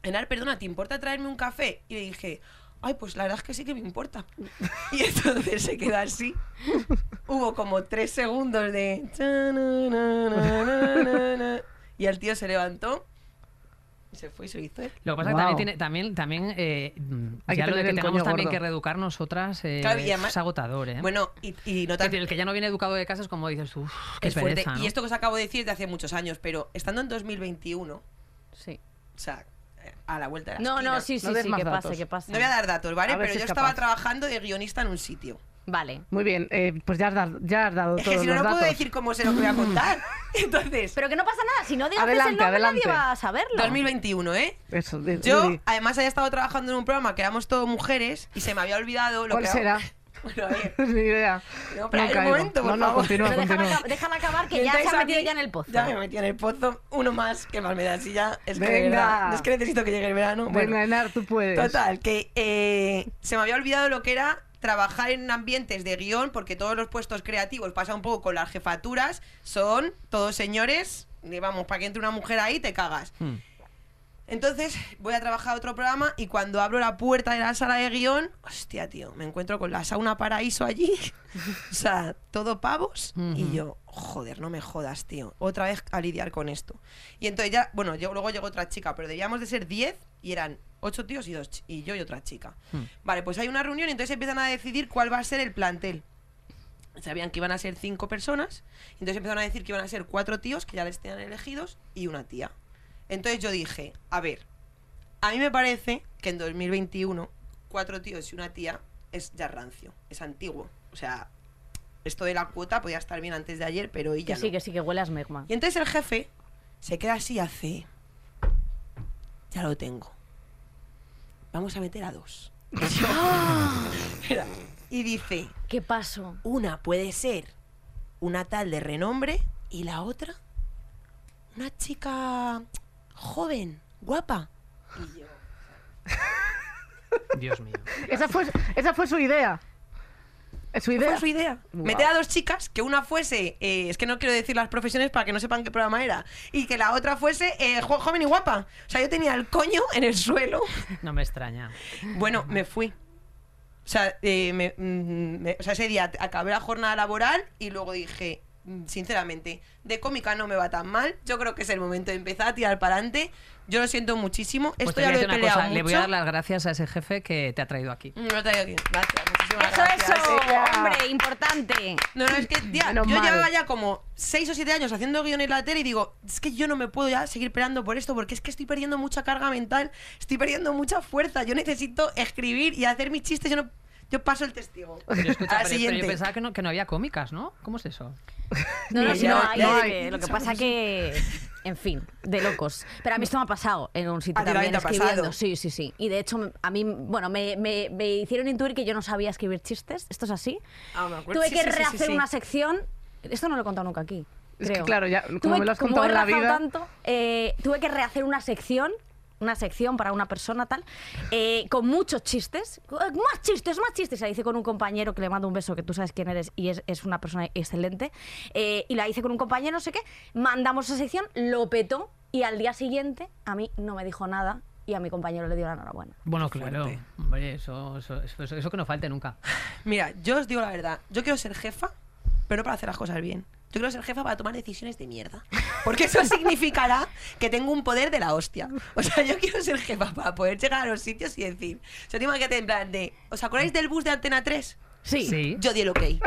Enar, perdona, ¿te importa traerme un café? Y le dije, ay, pues la verdad es que sí que me importa. Y entonces se quedó así. Hubo como tres segundos de... Y el tío se levantó y se fue y se hizo él. Lo que pasa es que también, tiene, también, también eh, Hay ya que lo de tener que coño también gordo. que reeducar nosotras eh, Claro, y además- es agotador, ¿eh? Bueno, y, y no Es tan- decir, el que ya no viene educado de casa es como dices, uff, qué es fuerte. pereza, ¿no? Y esto que os acabo de decir de hace muchos años, pero estando en 2021, o Sí. sea, eh, a la vuelta de la No, esquina. no, sí, sí, des sí, más que pase, que pase. No voy a dar datos, ¿vale? A ver Pero si yo es estaba capaz. trabajando de guionista en un sitio. Vale. Muy bien, eh, pues ya has dado, ya has dado Es todos que si no, los no puedo decir cómo sé lo que voy a contar. Entonces, Pero que no pasa nada, si no digas Adelante, ese nombre adelante. nadie va a saberlo. 2021, ¿eh? Eso, di- Yo, di- además, había estado trabajando en un programa que éramos todo mujeres y se me había olvidado lo ¿Cuál que... será? Bueno, a ver. Ni idea. No, pero No hay un momento, por no, no, favor. continúa, Pero continúa. acab- déjala acabar que ya se ha metido aquí- ya en el pozo. Ya me metí en el pozo. Uno más, que más me da. Si ya es que verdad, es que necesito que llegue el verano. Bueno, Venga, Enar, tú puedes. Total, que eh, se me había olvidado lo que era trabajar en ambientes de guion, porque todos los puestos creativos pasa un poco con las jefaturas, son todos señores, y vamos, para que entre una mujer ahí te cagas. Hmm. Entonces voy a trabajar otro programa y cuando abro la puerta de la sala de guion, hostia, tío, me encuentro con la sauna paraíso allí. o sea, todo pavos. Y yo, joder, no me jodas, tío. Otra vez a lidiar con esto. Y entonces ya, bueno, yo, luego llegó otra chica, pero debíamos de ser 10 y eran 8 tíos y, dos, y yo y otra chica. Hmm. Vale, pues hay una reunión y entonces empiezan a decidir cuál va a ser el plantel. Sabían que iban a ser cinco personas, entonces empezaron a decir que iban a ser cuatro tíos, que ya les tenían elegidos, y una tía. Entonces yo dije, a ver, a mí me parece que en 2021, cuatro tíos y una tía es ya rancio, es antiguo. O sea, esto de la cuota podía estar bien antes de ayer, pero ella Que sí, no. que sí, que huele a esmegma. Y entonces el jefe se queda así y hace. Ya lo tengo. Vamos a meter a dos. Y dice, ¿Qué pasó? una puede ser una tal de renombre y la otra una chica joven, guapa. Y yo, Dios mío. Esa fue, esa fue su idea. Es su idea. Fue su idea. Meter a dos chicas, que una fuese, eh, es que no quiero decir las profesiones para que no sepan qué programa era, y que la otra fuese eh, jo- joven y guapa. O sea, yo tenía el coño en el suelo. No me extraña. Bueno, me fui. O sea, eh, me- mm, me- o sea, ese día acabé la jornada laboral y luego dije, sinceramente, de cómica no me va tan mal. Yo creo que es el momento de empezar a tirar para adelante. Yo lo siento muchísimo. Pues Esto ya lo he decir una peleado cosa, mucho. le voy a dar las gracias a ese jefe que te ha traído aquí. Mm, lo traigo aquí. Gracias, muchísimas Eso, gracias. eso, Ella. hombre, importante. No, no, es que, tía, Menos yo mal. llevaba ya como 6 o 7 años haciendo guiones en la tele y digo, es que yo no me puedo ya seguir peleando por esto porque es que estoy perdiendo mucha carga mental, estoy perdiendo mucha fuerza. Yo necesito escribir y hacer mis chistes. Yo no. Yo paso el testigo. Pero, escucha, pero- yo pensaba que no, que no había cómicas, ¿no? ¿Cómo es eso? No, no, sí, no hay, hay. lo que pasa que, en fin, de locos. Pero a mí esto me ha pasado en un sitio también escribiendo. pasado. Sí, sí, sí. Y de hecho, a mí, bueno, me, me- me hicieron intuir que yo no sabía escribir chistes. ¿Esto es así? Ah, me acuerdo. Tuve Sí, que sí, sí, sí, rehacer sí. una sección. Esto no lo he contado nunca aquí. Es que claro, ya, como Tuve- me lo has contado he en la rajado vida. tanto, eh, tuve que rehacer una sección una sección para una persona tal, eh, con muchos chistes, más chistes, más chistes. La hice con un compañero que le mando un beso, que tú sabes quién eres y es, es una persona excelente. eh, y la hice con un compañero, no sé qué. Mandamos esa sección, lo petó y al día siguiente a mí no me dijo nada y a mi compañero le dio la enhorabuena. Bueno, claro. Hombre, eso, eso, eso, eso- eso que no falte nunca. Mira, yo os digo la verdad. Yo quiero ser jefa, pero para hacer las cosas bien. Yo quiero ser jefa para tomar decisiones de mierda. Porque eso significará que tengo un poder de la hostia. O sea, yo quiero ser jefa para poder llegar a los sitios y decir. O sea, tengo que en plan de. ¿Os acordáis del bus de Antena 3? Sí. Sí. Yo di el ok.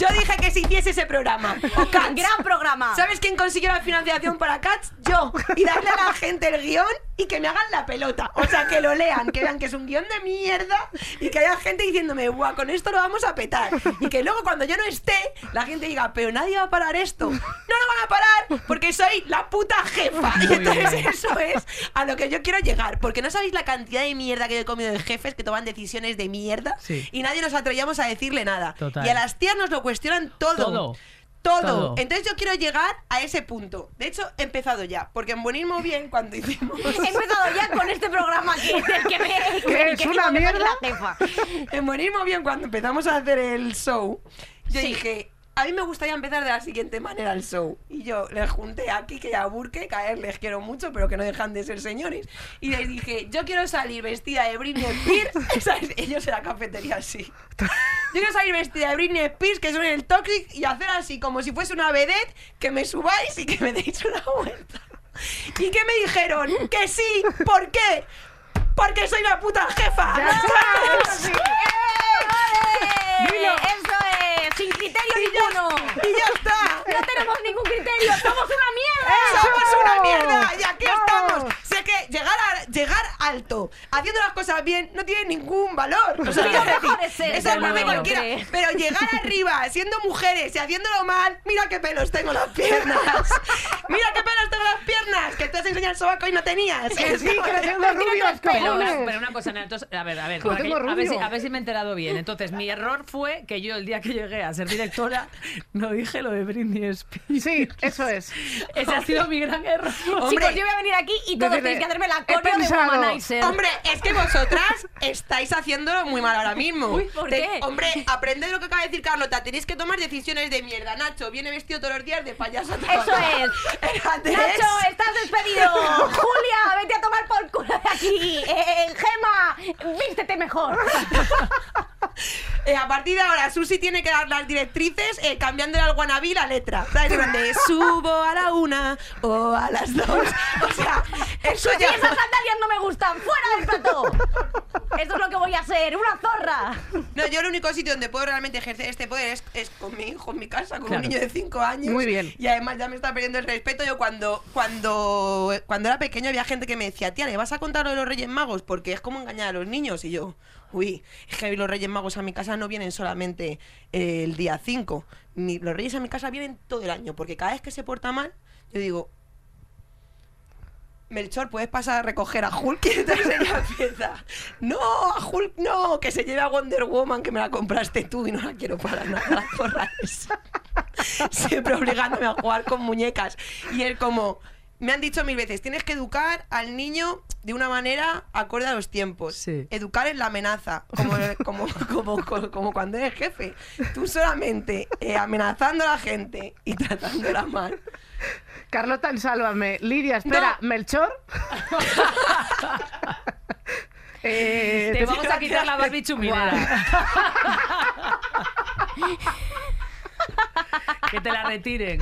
yo dije que se hiciese ese programa. O Cats. Gran programa. ¿Sabes quién consiguió la financiación para Cats? Yo. Y darle a la gente el guion y que me hagan la pelota. O sea, que lo lean, que vean que es un guion de mierda y que haya gente diciéndome, guau, con esto lo vamos a petar. Y que luego cuando yo no esté, la gente diga, pero nadie va a parar esto. No lo van a parar porque soy la puta jefa. Y entonces bien. eso es a lo que yo quiero llegar. Porque no sabéis la cantidad de mierda que yo he comido de jefes que toman decisiones de mierda Sí. y nadie nos atrevíamos a decirle nada. Total. Y a las tías nos lo cuestionan todo. Todo. Todo. Todo. Entonces yo quiero llegar a ese punto. De hecho, he empezado ya. Porque en Buenismo Bien, cuando hicimos... He empezado ya con este programa que, del que me ¿Qué es que una que mierda? la en Buenismo Bien, cuando empezamos a hacer el show, yo Sí. dije... A mí me gustaría empezar de la siguiente manera el show. Y yo les junté a Kike y a Burke, que a él les quiero mucho, pero que no dejan de ser señores. Y les dije, yo quiero salir vestida de Britney Spears. ¿Sabes? Ellos en la cafetería así. Yo quiero salir vestida de Britney Spears, que suene el Toxic, y hacer así, como si fuese una vedette, que me subáis y que me deis una vuelta. ¿Y qué me dijeron? Que sí. ¿Por qué? Porque soy la puta jefa. ¡Eh! Dilo. Eso es, sin criterio Y ya- ninguno. Y ya está. No tenemos ningún criterio, somos una mierda. ¡Somos una mierda! ¡Y aquí estamos! Sé que llegar, a, llegar alto, haciendo las cosas bien, no tiene ningún valor. O sea, Sí, decir, es ser, eso cualquiera. Pero llegar arriba, siendo mujeres y haciéndolo mal, mira qué pelos tengo en las piernas. Mira qué pelos tengo en las piernas, que te has enseñado el sobaco y no tenías. Que sí, que tengo rubios, Pero una, cojones. pero una cosa, entonces, a ver, a ver, que- a, ver si, rubio. a ver si me he enterado bien. Entonces, mi error fue que yo el día que llegué a ser directora no dije lo de Britney Spears. Sí, eso es. Ese ha sido mi gran error. Chicos, yo voy a venir aquí y todos tenéis que hacerme la coreo de Womanizer. Hombre, es que vosotras estáis haciéndolo muy mal ahora mismo. Uy, ¿por Te- qué? Hombre, aprende lo que acaba de decir Carlota. Tenéis que tomar decisiones de mierda. Nacho viene vestido todos los días de payaso. Eso es. Nacho, estás despedido. Julia, vete a tomar por culo de aquí. Eh, Gema, vístete mejor. Eh, a partir de ahora, Susi tiene que dar las directrices eh, cambiándole al wannabe la letra. ¿Sabes? En plan de subo a la una o a las dos. O sea, eso ya. esas sandalias no me gustan, fuera del plato. Eso es lo que voy a ser, una zorra. No, yo el único sitio donde puedo realmente ejercer este poder es, es con mi hijo en mi casa, con Claro. un niño de 5 años. Muy bien. Y además ya me está perdiendo el respeto. Yo cuando, cuando, cuando era pequeño había gente que me decía, tía, ¿le vas a contar lo de los Reyes Magos? Porque es como engañar a los niños. Y yo, uy, es que los Reyes Magos a mi casa no vienen solamente eh, el día 5. Mi- los Reyes a mi casa vienen todo el año. Porque cada vez que se porta mal, yo digo, Melchor, ¿puedes pasar a recoger a Hulk? Y entonces ella empieza, no, a Hulk no, que se lleve a Wonder Woman, que me la compraste tú y no la quiero para nada, la esa. Siempre obligándome a jugar con muñecas. Y él como, Me han dicho mil veces, tienes que educar al niño de una manera acorde a los tiempos. Sí. Educar es la amenaza, como, como, como, como- como cuando eres jefe. Tú solamente eh, amenazando a la gente y tratándola mal. Carlota, en Sálvame. Lidia, espera, Melchor. Eh, Te te- vamos a quitar la Barbie chuminera. que te la retiren.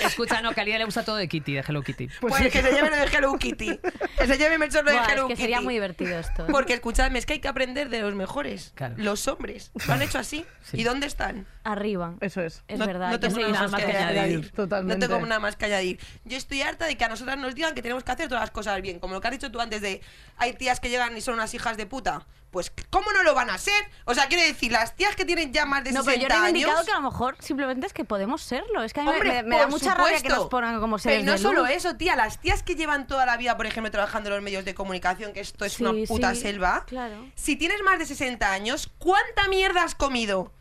Escucha, no, que a Lidia le gusta todo de Kitty, de Hello Kitty. Pues, que se lleve lo de Hello Kitty. Que se lleve Melchor lo de Buah, es Hello que sería Kitty. muy divertido esto. ¿eh? Porque escuchadme, es que hay que aprender de los mejores. Claro. Los hombres. Lo han hecho así. Sí. ¿Y dónde están? Arriba. Eso es. Es no, verdad. No tengo nada más que añadir. Totalmente. No tengo nada más que añadir. Yo estoy harta de que a nosotras nos digan que tenemos que hacer todas las cosas bien. Como lo que has dicho tú antes de hay tías que llegan y son unas hijas de puta. Pues, ¿cómo no lo van a ser? O sea, quiero decir, las tías que tienen ya más de No, pero yo 60 he reivindicado años... que a lo mejor simplemente es que podemos serlo. Es que a mí me- Hombre, me, me da por mucha rabia que supuesto. nos pongan como Pero seres no de solo luz. eso, tía, las tías que llevan toda la vida, por ejemplo, trabajando en los medios de comunicación, que esto es Sí, una puta sí, selva. claro. Si tienes más de 60 años, ¿cuánta mierda has comido?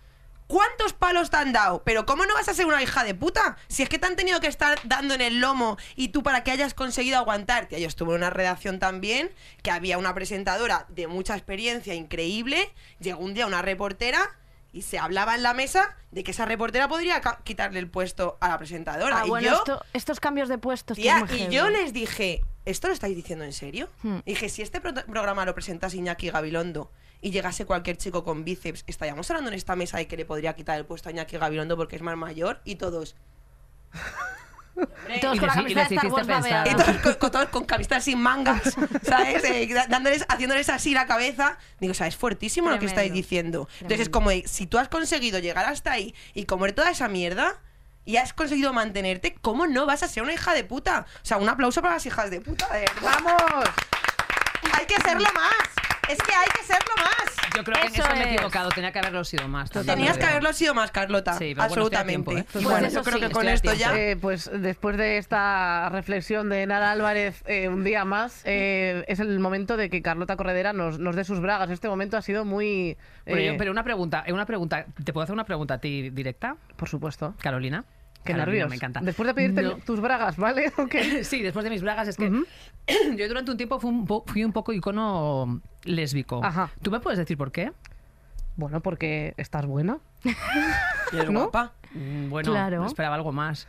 ¿Cuántos palos te han dado? Pero ¿cómo no vas a ser una hija de puta? Si es que te han tenido que estar dando en el lomo y tú para que hayas conseguido aguantar. Tía, yo estuve en una redacción también, que había una presentadora de mucha experiencia increíble. Llegó un día una reportera y se hablaba en la mesa de que esa reportera podría quitarle el puesto a la presentadora. Ah, y bueno, yo, esto- estos cambios de puestos. Tía, y heavy. yo les dije, ¿esto lo estáis diciendo en serio? Hmm. Dije, si este pro- programa lo presentase Iñaki Gabilondo y llegase cualquier chico con bíceps, estaríamos hablando en esta mesa de que le podría quitar el puesto a Iñaki Gabilondo porque es más mayor y todos. Y todos Y con la les- camiseta de Star Wars. Y todos con, con- todos con camisetas sin mangas, ¿sabes? Eh, dándoles, haciéndoles así la cabeza. Digo, o sea, es fuertísimo lo que estáis Tremendo. diciendo. Entonces es como, de, si tú has conseguido llegar hasta ahí y comer toda esa mierda y has conseguido mantenerte, ¿cómo no vas a ser una hija de puta? O sea, un aplauso para las hijas de puta, de. ¡Vamos! Hay que serlo más. Es que hay que serlo más. Yo creo que en Eso me he equivocado, tenía que haberlo sido más. Tenías te que haberlo sido más, Carlota. Sí, pero bueno, estoy a Absolutamente. tiempo, ¿eh? Y Pues bueno, eso yo creo sí, que con estoy a esto tiempo. ya. Eh, pues después de esta reflexión de Nara Álvarez eh, un día más, eh, es el momento de que Carlota Corredera nos, nos dé sus bragas. Este momento ha sido muy... Pero, yo- pero una pregunta, una pregunta, ¿te puedo hacer una pregunta a ti directa, Por supuesto. Carolina? Qué Carolina, nervios. Me encanta. Después de pedirte No. tus bragas, ¿vale? Ok. Sí, después de mis bragas, es que yo durante un tiempo fui un, po- fui un poco icono lésbico. Ajá. ¿Tú me puedes decir por qué? Bueno, porque estás buena. Y eres ¿No? guapa. Mm, Bueno, Claro. esperaba algo más.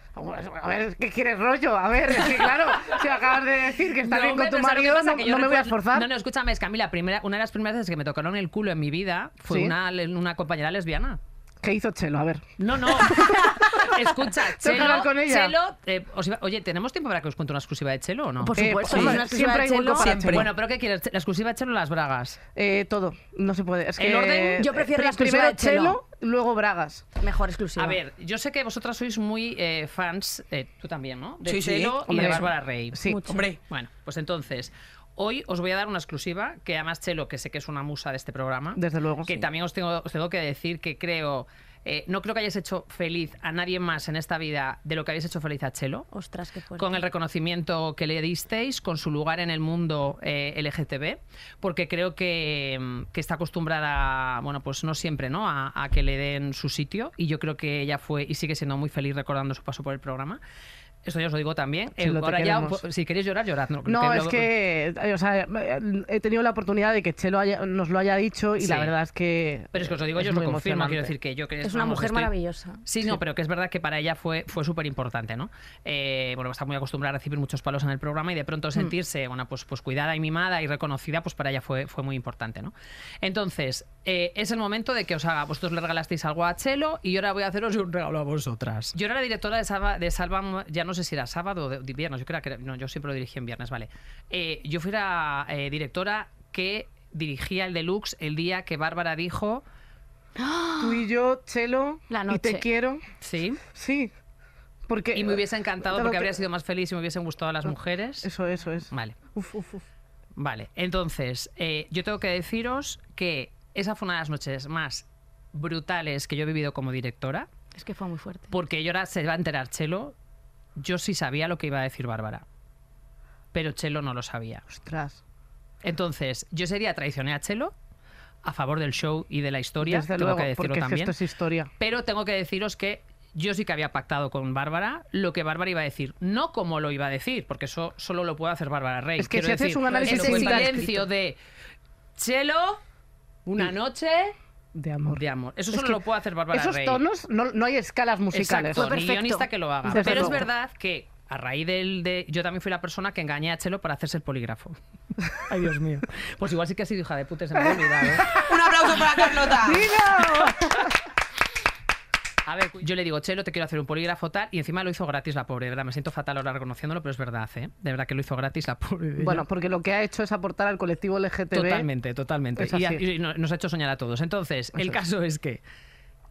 A ver, ¿qué quieres rollo? A ver, es que claro, si acabas de decir que estás No, bien con tu pero ¿sabes lo que marido, pasa? no, Que yo no me voy a esforzar. No, no, escúchame, es que a mí la primera, una de las primeras veces que me tocaron el culo en mi vida fue ¿Sí? una, una compañera lesbiana. ¿Qué hizo Chelo? A ver. No, no. Escucha, hablar Chelo, con ella. Chelo, eh, os iba- oye, ¿tenemos tiempo para que os cuente una exclusiva de Chelo o no? Por Eh, supuesto, sí, una exclusiva siempre de hay hueco Chelo. para Siempre. Chelo. Bueno, pero ¿qué quieres? ¿La exclusiva de Chelo o las bragas? Eh, todo, no se puede. Es ¿El que, orden? Yo prefiero la exclusiva Primero de Chelo. luego bragas. Mejor exclusiva. A ver, yo sé que vosotras sois muy eh, fans, eh, tú también, ¿no? De Sí, sí. Chelo y Hombre. de Bárbara Rey. Sí. Mucho. Hombre, Bueno, pues entonces, hoy os voy a dar una exclusiva, que además Chelo, que sé que es una musa de este programa, Desde luego. que Sí. también os tengo, os tengo que decir que creo, eh, no creo que hayáis hecho feliz a nadie más en esta vida de lo que habéis hecho feliz a Chelo. Ostras, qué fuerte. Con el reconocimiento que le disteis, con su lugar en el mundo eh, LGTB, porque creo que, mm, que está acostumbrada, bueno, pues no siempre, ¿no? A, a que le den su sitio, y yo creo que ella fue y sigue siendo muy feliz recordando su paso por el programa. Esto ya os lo digo también. Eh, te ahora ya, si queréis llorar, llorad. No, No, que es que, eh, o sea, eh, he tenido la oportunidad de que Chelo haya- nos lo haya dicho y Sí. la verdad es que. Pero es que os lo digo, yo os lo confirmo. Quiero decir que yo que Es una vamos, mujer estoy- maravillosa. Sí, no, pero que es verdad que para ella fue, fue súper importante, ¿no? Eh, bueno, está muy acostumbrada a recibir muchos palos en el programa y de pronto sentirse, bueno, pues, pues cuidada y mimada y reconocida, pues para ella fue, fue muy importante, ¿no? Entonces, eh, es el momento de que os haga, vosotros le regalasteis algo a Chelo y yo ahora voy a haceros un regalo a vosotras. Yo era la directora de Salva, de Salva ya no sé si era sábado o de, viernes, yo creo que era- no, yo siempre lo dirigí en viernes, vale. Eh, yo fui la eh, directora que dirigía el deluxe el día que Bárbara dijo, Tú y yo, Chelo, La y noche. te quiero. sí, Sí. Porque, Y me hubiese encantado porque que- habría sido más feliz si me hubiesen gustado las mujeres. Eso, eso es. Vale, Uf, uf, uf. vale. Entonces, eh, yo tengo que deciros que esa fue una de las noches más brutales que yo he vivido como directora, Es que fue muy fuerte. porque yo ahora se va a enterar Chelo. Yo sí sabía lo que iba a decir Bárbara, pero Chelo no lo sabía. Ostras. Entonces, yo ese día traicioné a Chelo a favor del show y de la historia, Desde tengo luego, que decirlo porque es que también. esto es historia. Pero tengo que deciros que yo sí que había pactado con Bárbara lo que Bárbara iba a decir, no como lo iba a decir, porque eso solo lo puede hacer Bárbara Rey. Es que Quiero si haces un análisis mental- silencio de Chelo, una noche De amor. de amor. Eso Es solo lo puede hacer Bárbara Esos Rey. tonos, no, no hay escalas musicales. Exacto, Fue ni guionista que lo haga. Desde Pero es verdad que a raíz del de yo también fui la persona que engañé a Chelo para hacerse el polígrafo. Ay, Dios mío. Pues igual sí que ha sido hija de puta, se me ha olvidado. ¿eh? Un aplauso para Carlota. A ver, yo le digo, Chelo, te quiero hacer un polígrafo tal, y encima lo hizo gratis la pobre, ¿verdad? Me siento fatal ahora reconociéndolo, pero es verdad, ¿eh? De verdad que lo hizo gratis la pobre. Bueno, porque lo que ha hecho es aportar al colectivo LGTB. Totalmente, totalmente. Y, nos ha hecho soñar a todos. Entonces, el Eso caso es que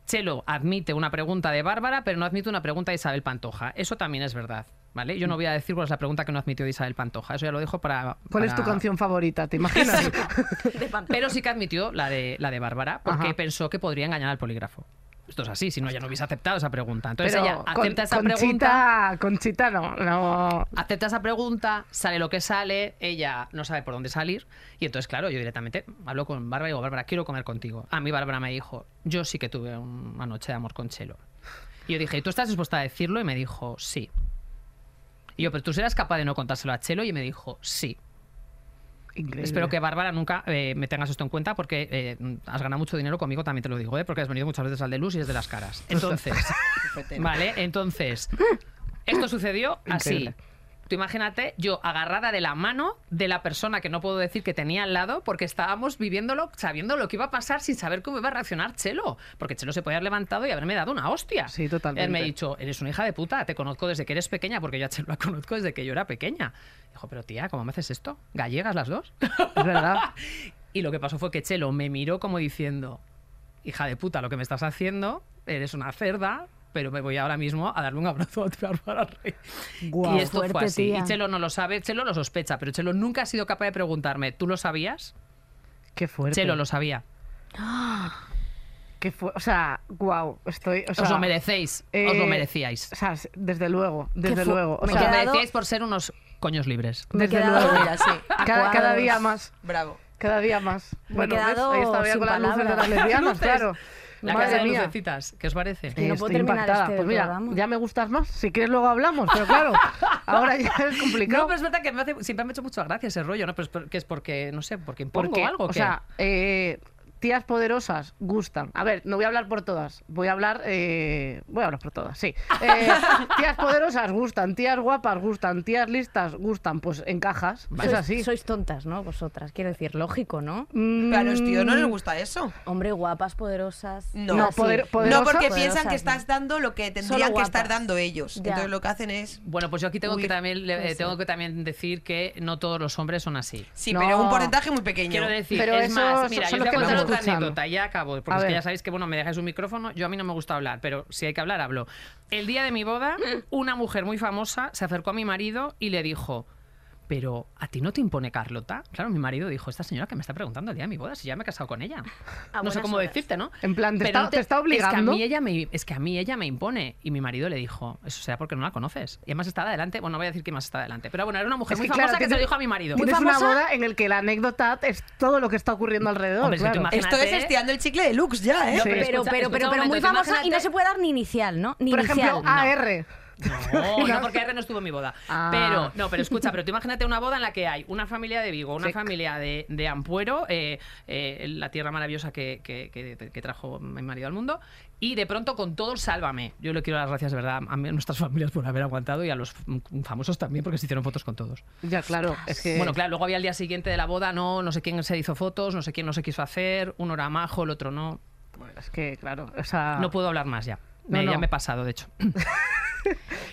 Chelo admite una pregunta de Bárbara, pero no admite una pregunta de Isabel Pantoja. Eso también es verdad, ¿vale? Yo no voy a decir cuál es la pregunta que no admitió de Isabel Pantoja. Eso ya lo dejo para... ¿Cuál es tu para- canción favorita? ¿Te imaginas? De. Pero sí que admitió la de, la de Bárbara, porque Ajá. pensó que podría engañar al polígrafo. Esto es así, si no, ya no hubiese aceptado esa pregunta. Entonces Pero ella con- acepta esa pregunta. Conchita, Conchita no, no. Acepta esa pregunta, sale lo que sale, ella no sabe por dónde salir. Y entonces, claro, yo directamente hablo con Bárbara y digo, Bárbara, quiero comer contigo. A mí Bárbara me dijo, yo sí que tuve una noche de amor con Chelo. Y yo dije, ¿y tú estás dispuesta a decirlo? Y me dijo, sí. Y yo, pero tú serás capaz de no contárselo a Chelo. Y me dijo, sí. Increíble. Espero que Bárbara nunca eh, me tengas esto en cuenta porque eh, has ganado mucho dinero conmigo, también te lo digo, ¿eh? porque has venido muchas veces al de luz y es de las caras. Entonces, vale, entonces, esto sucedió así. Increíble. Tú imagínate, yo agarrada de la mano de la persona que no puedo decir que tenía al lado porque estábamos viviéndolo, sabiendo lo que iba a pasar sin saber cómo iba a reaccionar Chelo. Porque Chelo se podía haber levantado y haberme dado una hostia. Sí, totalmente. Él me ha dicho, eres una hija de puta, te conozco desde que eres pequeña, porque yo a Chelo la conozco desde que yo era pequeña. Dijo, pero tía, ¿cómo me haces esto? ¿Gallegas las dos? Es verdad. Y lo que pasó fue que Chelo me miró como diciendo, hija de puta, lo que me estás haciendo, eres una cerda, pero me voy ahora mismo a darle un abrazo a Bárbara Rey. Guau. y esto fue así. tía. Y Chelo no lo sabe, Chelo lo sospecha, pero Chelo nunca ha sido capaz de preguntarme, ¿tú lo sabías? Qué fuerte. Chelo lo sabía. Qué fu- o sea, wow, estoy. O sea, os lo merecéis, os eh, lo merecíais. O sea, desde luego, desde luego. O me Os sea, lo merecíais por ser unos coños libres. Me he desde quedado- luego. Mira, sí. Cada, cada día más. Bravo. Cada día más. Me he Bueno, ¿ves? quedado ahí estaba con las luces de las lesbianas, claro. La Madre casa de mía. lucecitas, ¿qué os parece? Que no puedo Estoy terminar impactada. este Pues mira, programa. ya me gustas más. Si quieres luego hablamos, pero claro, ahora ya es complicado. No, pero es verdad que me hace- siempre me ha hecho mucha gracia ese rollo, ¿no? Pero es por- que es porque, no sé, porque impongo Porque, algo. o ¿qué? sea, eh, tías poderosas gustan. A ver, no voy a hablar por todas. Voy a hablar, eh, voy a hablar por todas, sí. Eh, tías poderosas gustan, tías guapas gustan, tías listas gustan. Pues encajas. Es Sois- así. Sois tontas, ¿no? Vosotras, quiero decir, lógico, ¿no? Mm, Pero a los tíos no les gusta eso. Hombre, guapas, poderosas. No. No, poder- porque piensan que no. estás dando lo que tendrían que estar dando ellos. Ya. Entonces lo que hacen es. Bueno, pues yo aquí tengo Uy, que también eh, tengo que también decir que no todos los hombres son así. Sí, No. pero un porcentaje muy pequeño. Quiero decir, Pero es eso más, mira, yo voy a contar otra anécdota ya acabo, porque es que ya sabéis que bueno, me dejáis un micrófono, yo a mí no me gusta hablar, pero si hay que hablar, hablo. El día de mi boda, una mujer muy famosa se acercó a mi marido y le dijo, pero ¿a ti no te impone Carlota? Claro, mi marido dijo, esta señora que me está preguntando el día de mi boda, si ya me he casado con ella. A no sé cómo horas. decirte, ¿no? En plan, ¿te Pero está- no te está Es que, a obligando? mí ella me, es que a mí ella me impone. Y mi marido le dijo, eso será porque no la conoces. Y además está adelante, bueno, no voy a decir que más está adelante, pero bueno, era una mujer Es muy que, famosa claro, que se lo dijo a mi marido. Tienes famosa? una boda en el que la anécdota es todo lo que está ocurriendo alrededor. Hombre, es que claro. imagínate- Esto es estirando el chicle de Lux ya, ¿eh? Sí. Pero, pero, escucha, pero, escucha pero, un muy famosa y no se puede dar ni inicial, ¿no? Ni Por inicial. ejemplo, no. AR. No, no, porque R no estuvo en mi boda. Ah. Pero, no, pero escucha, pero tú imagínate una boda en la que hay una familia de Vigo, una Sí. familia de, de Ampuero, eh, eh, la tierra maravillosa que, que- que- que trajo mi marido al mundo, y de pronto con todo el sálvame. Yo le quiero dar las gracias, de verdad, a, nuestras familias por haber aguantado y a los f- famosos también, porque se hicieron fotos con todos. Ya, claro. Es que... Bueno, claro, luego había el día siguiente de la boda, no, no sé quién se hizo fotos, no sé quién no se quiso hacer, uno era majo, el otro no. Es que, claro, o sea... No puedo hablar más ya. Me- No, no. Ya me he pasado, de hecho.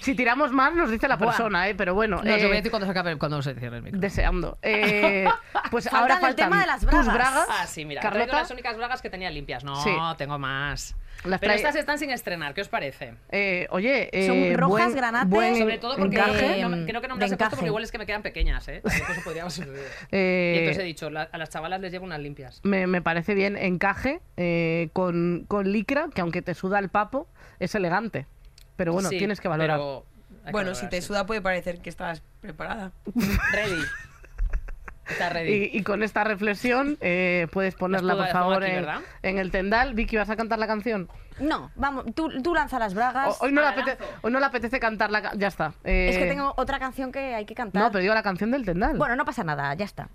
Si tiramos más, nos dice la Buah. persona, ¿eh? Pero bueno. No, os eh, lo voy a decir cuando se acabe, cuando se cierre el micro. Deseando. Eh, pues Faltan ahora el faltan tema de las tus bragas. bragas. Ah, sí, mira. Traigo Carlota. las únicas bragas que tenía limpias. No, Sí. tengo más. Las Pero estas están sin estrenar. ¿Qué os parece? Eh, oye, Son eh, rojas, buen- granates. buen Sobre todo porque encaje. no, creo que no me las he puesto porque igual es que me quedan pequeñas, ¿eh? Eh, Y entonces he dicho, la- a las chavalas les llevo unas limpias. me, me parece bien encaje eh, con, con licra, que aunque te suda el papo, es elegante. Pero bueno, Sí, tienes que valorar. pero que Bueno, valorar, si te sí. suda puede parecer que estás preparada. Ready. Y, y con esta reflexión eh, puedes ponerla, por favor, aquí, en, ¿verdad? en el tendal. Vicky, ¿vas a cantar la canción? No, vamos, tú, tú lanza las bragas. O- hoy, no le Ah, la apetece, hoy no le apetece cantar la... ca- Ya está. Es que Eh, tengo otra canción que hay que cantar. No, pero digo la canción del tendal. Bueno, no pasa nada, ya está.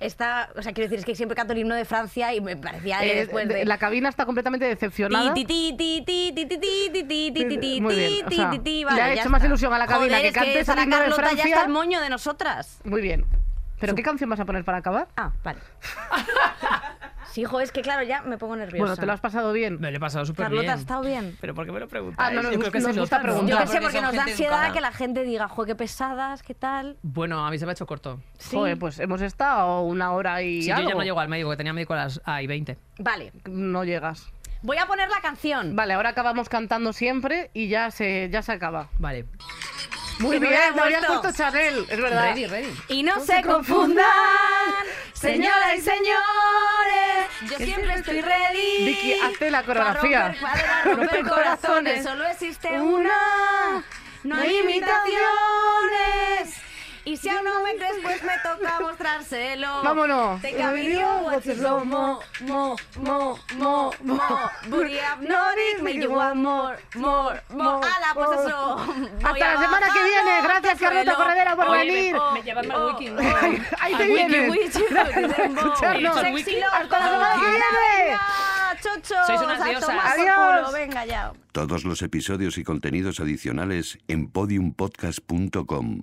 está, o sea, quiero decir, es que siempre canto el himno de Francia y me parecía Eh, después de- de... La cabina está completamente decepcionada. Ti, ti, ti, ti, ti, ti, ti, ti, ti, ti, ti, ti, Muy bien, o ti, sea, ti, ti, le vale, ha ya hecho más está. ilusión a la cabina Joder, que es cantes el Sara himno de Carlota ya Francia. está el moño de nosotras. Muy bien. ¿Pero qué canción vas a poner para acabar? Ah, vale. Sí, hijo, es que claro, ya me pongo nerviosa. Bueno, ¿te lo has pasado bien? Me lo he pasado súper Carlota, bien. ¿has estado bien? ¿Pero por qué me lo preguntáis? Ah, no, nos Yo creo que nos se gusta nota, ¿no? preguntar. Yo qué sé, porque porque son nos da gente ansiedad educada. que la gente diga, joder, qué pesadas, qué tal. Bueno, a mí se me ha hecho corto. Sí. Joder, pues hemos estado una hora y Sí, yo ya no llego al médico, que tenía médico a las ah, y 20. Vale, No llegas. voy a poner la canción. Vale, ahora acabamos cantando siempre y ya se, ya se acaba. Vale. Muy bien, me habías puesto. Chanel, es verdad. Ready, ready. Y no se confundan, señoras y señores, yo siempre estoy ready. Vicky, hazte la coreografía. Para romper, para romper corazones, solo existe una, no hay imitaciones. Y si aún no me crees, pues me toca mostrárselo. Vámonos. Video, watch it slow mo, mo, mo, mo, mo. Booty hypnotic, make you want more, more, more. ¡Hala, pues eso! Hasta la semana que viene. Gracias, Carlota. Corredera, por venir. Me llevan al wiki. Ahí te wiki, Gracias por escucharnos. Hasta la semana que viene. Venga, chochos, Sois unas diosas. Adiós. Venga ya. Todos los episodios y contenidos adicionales en podiumpodcast.com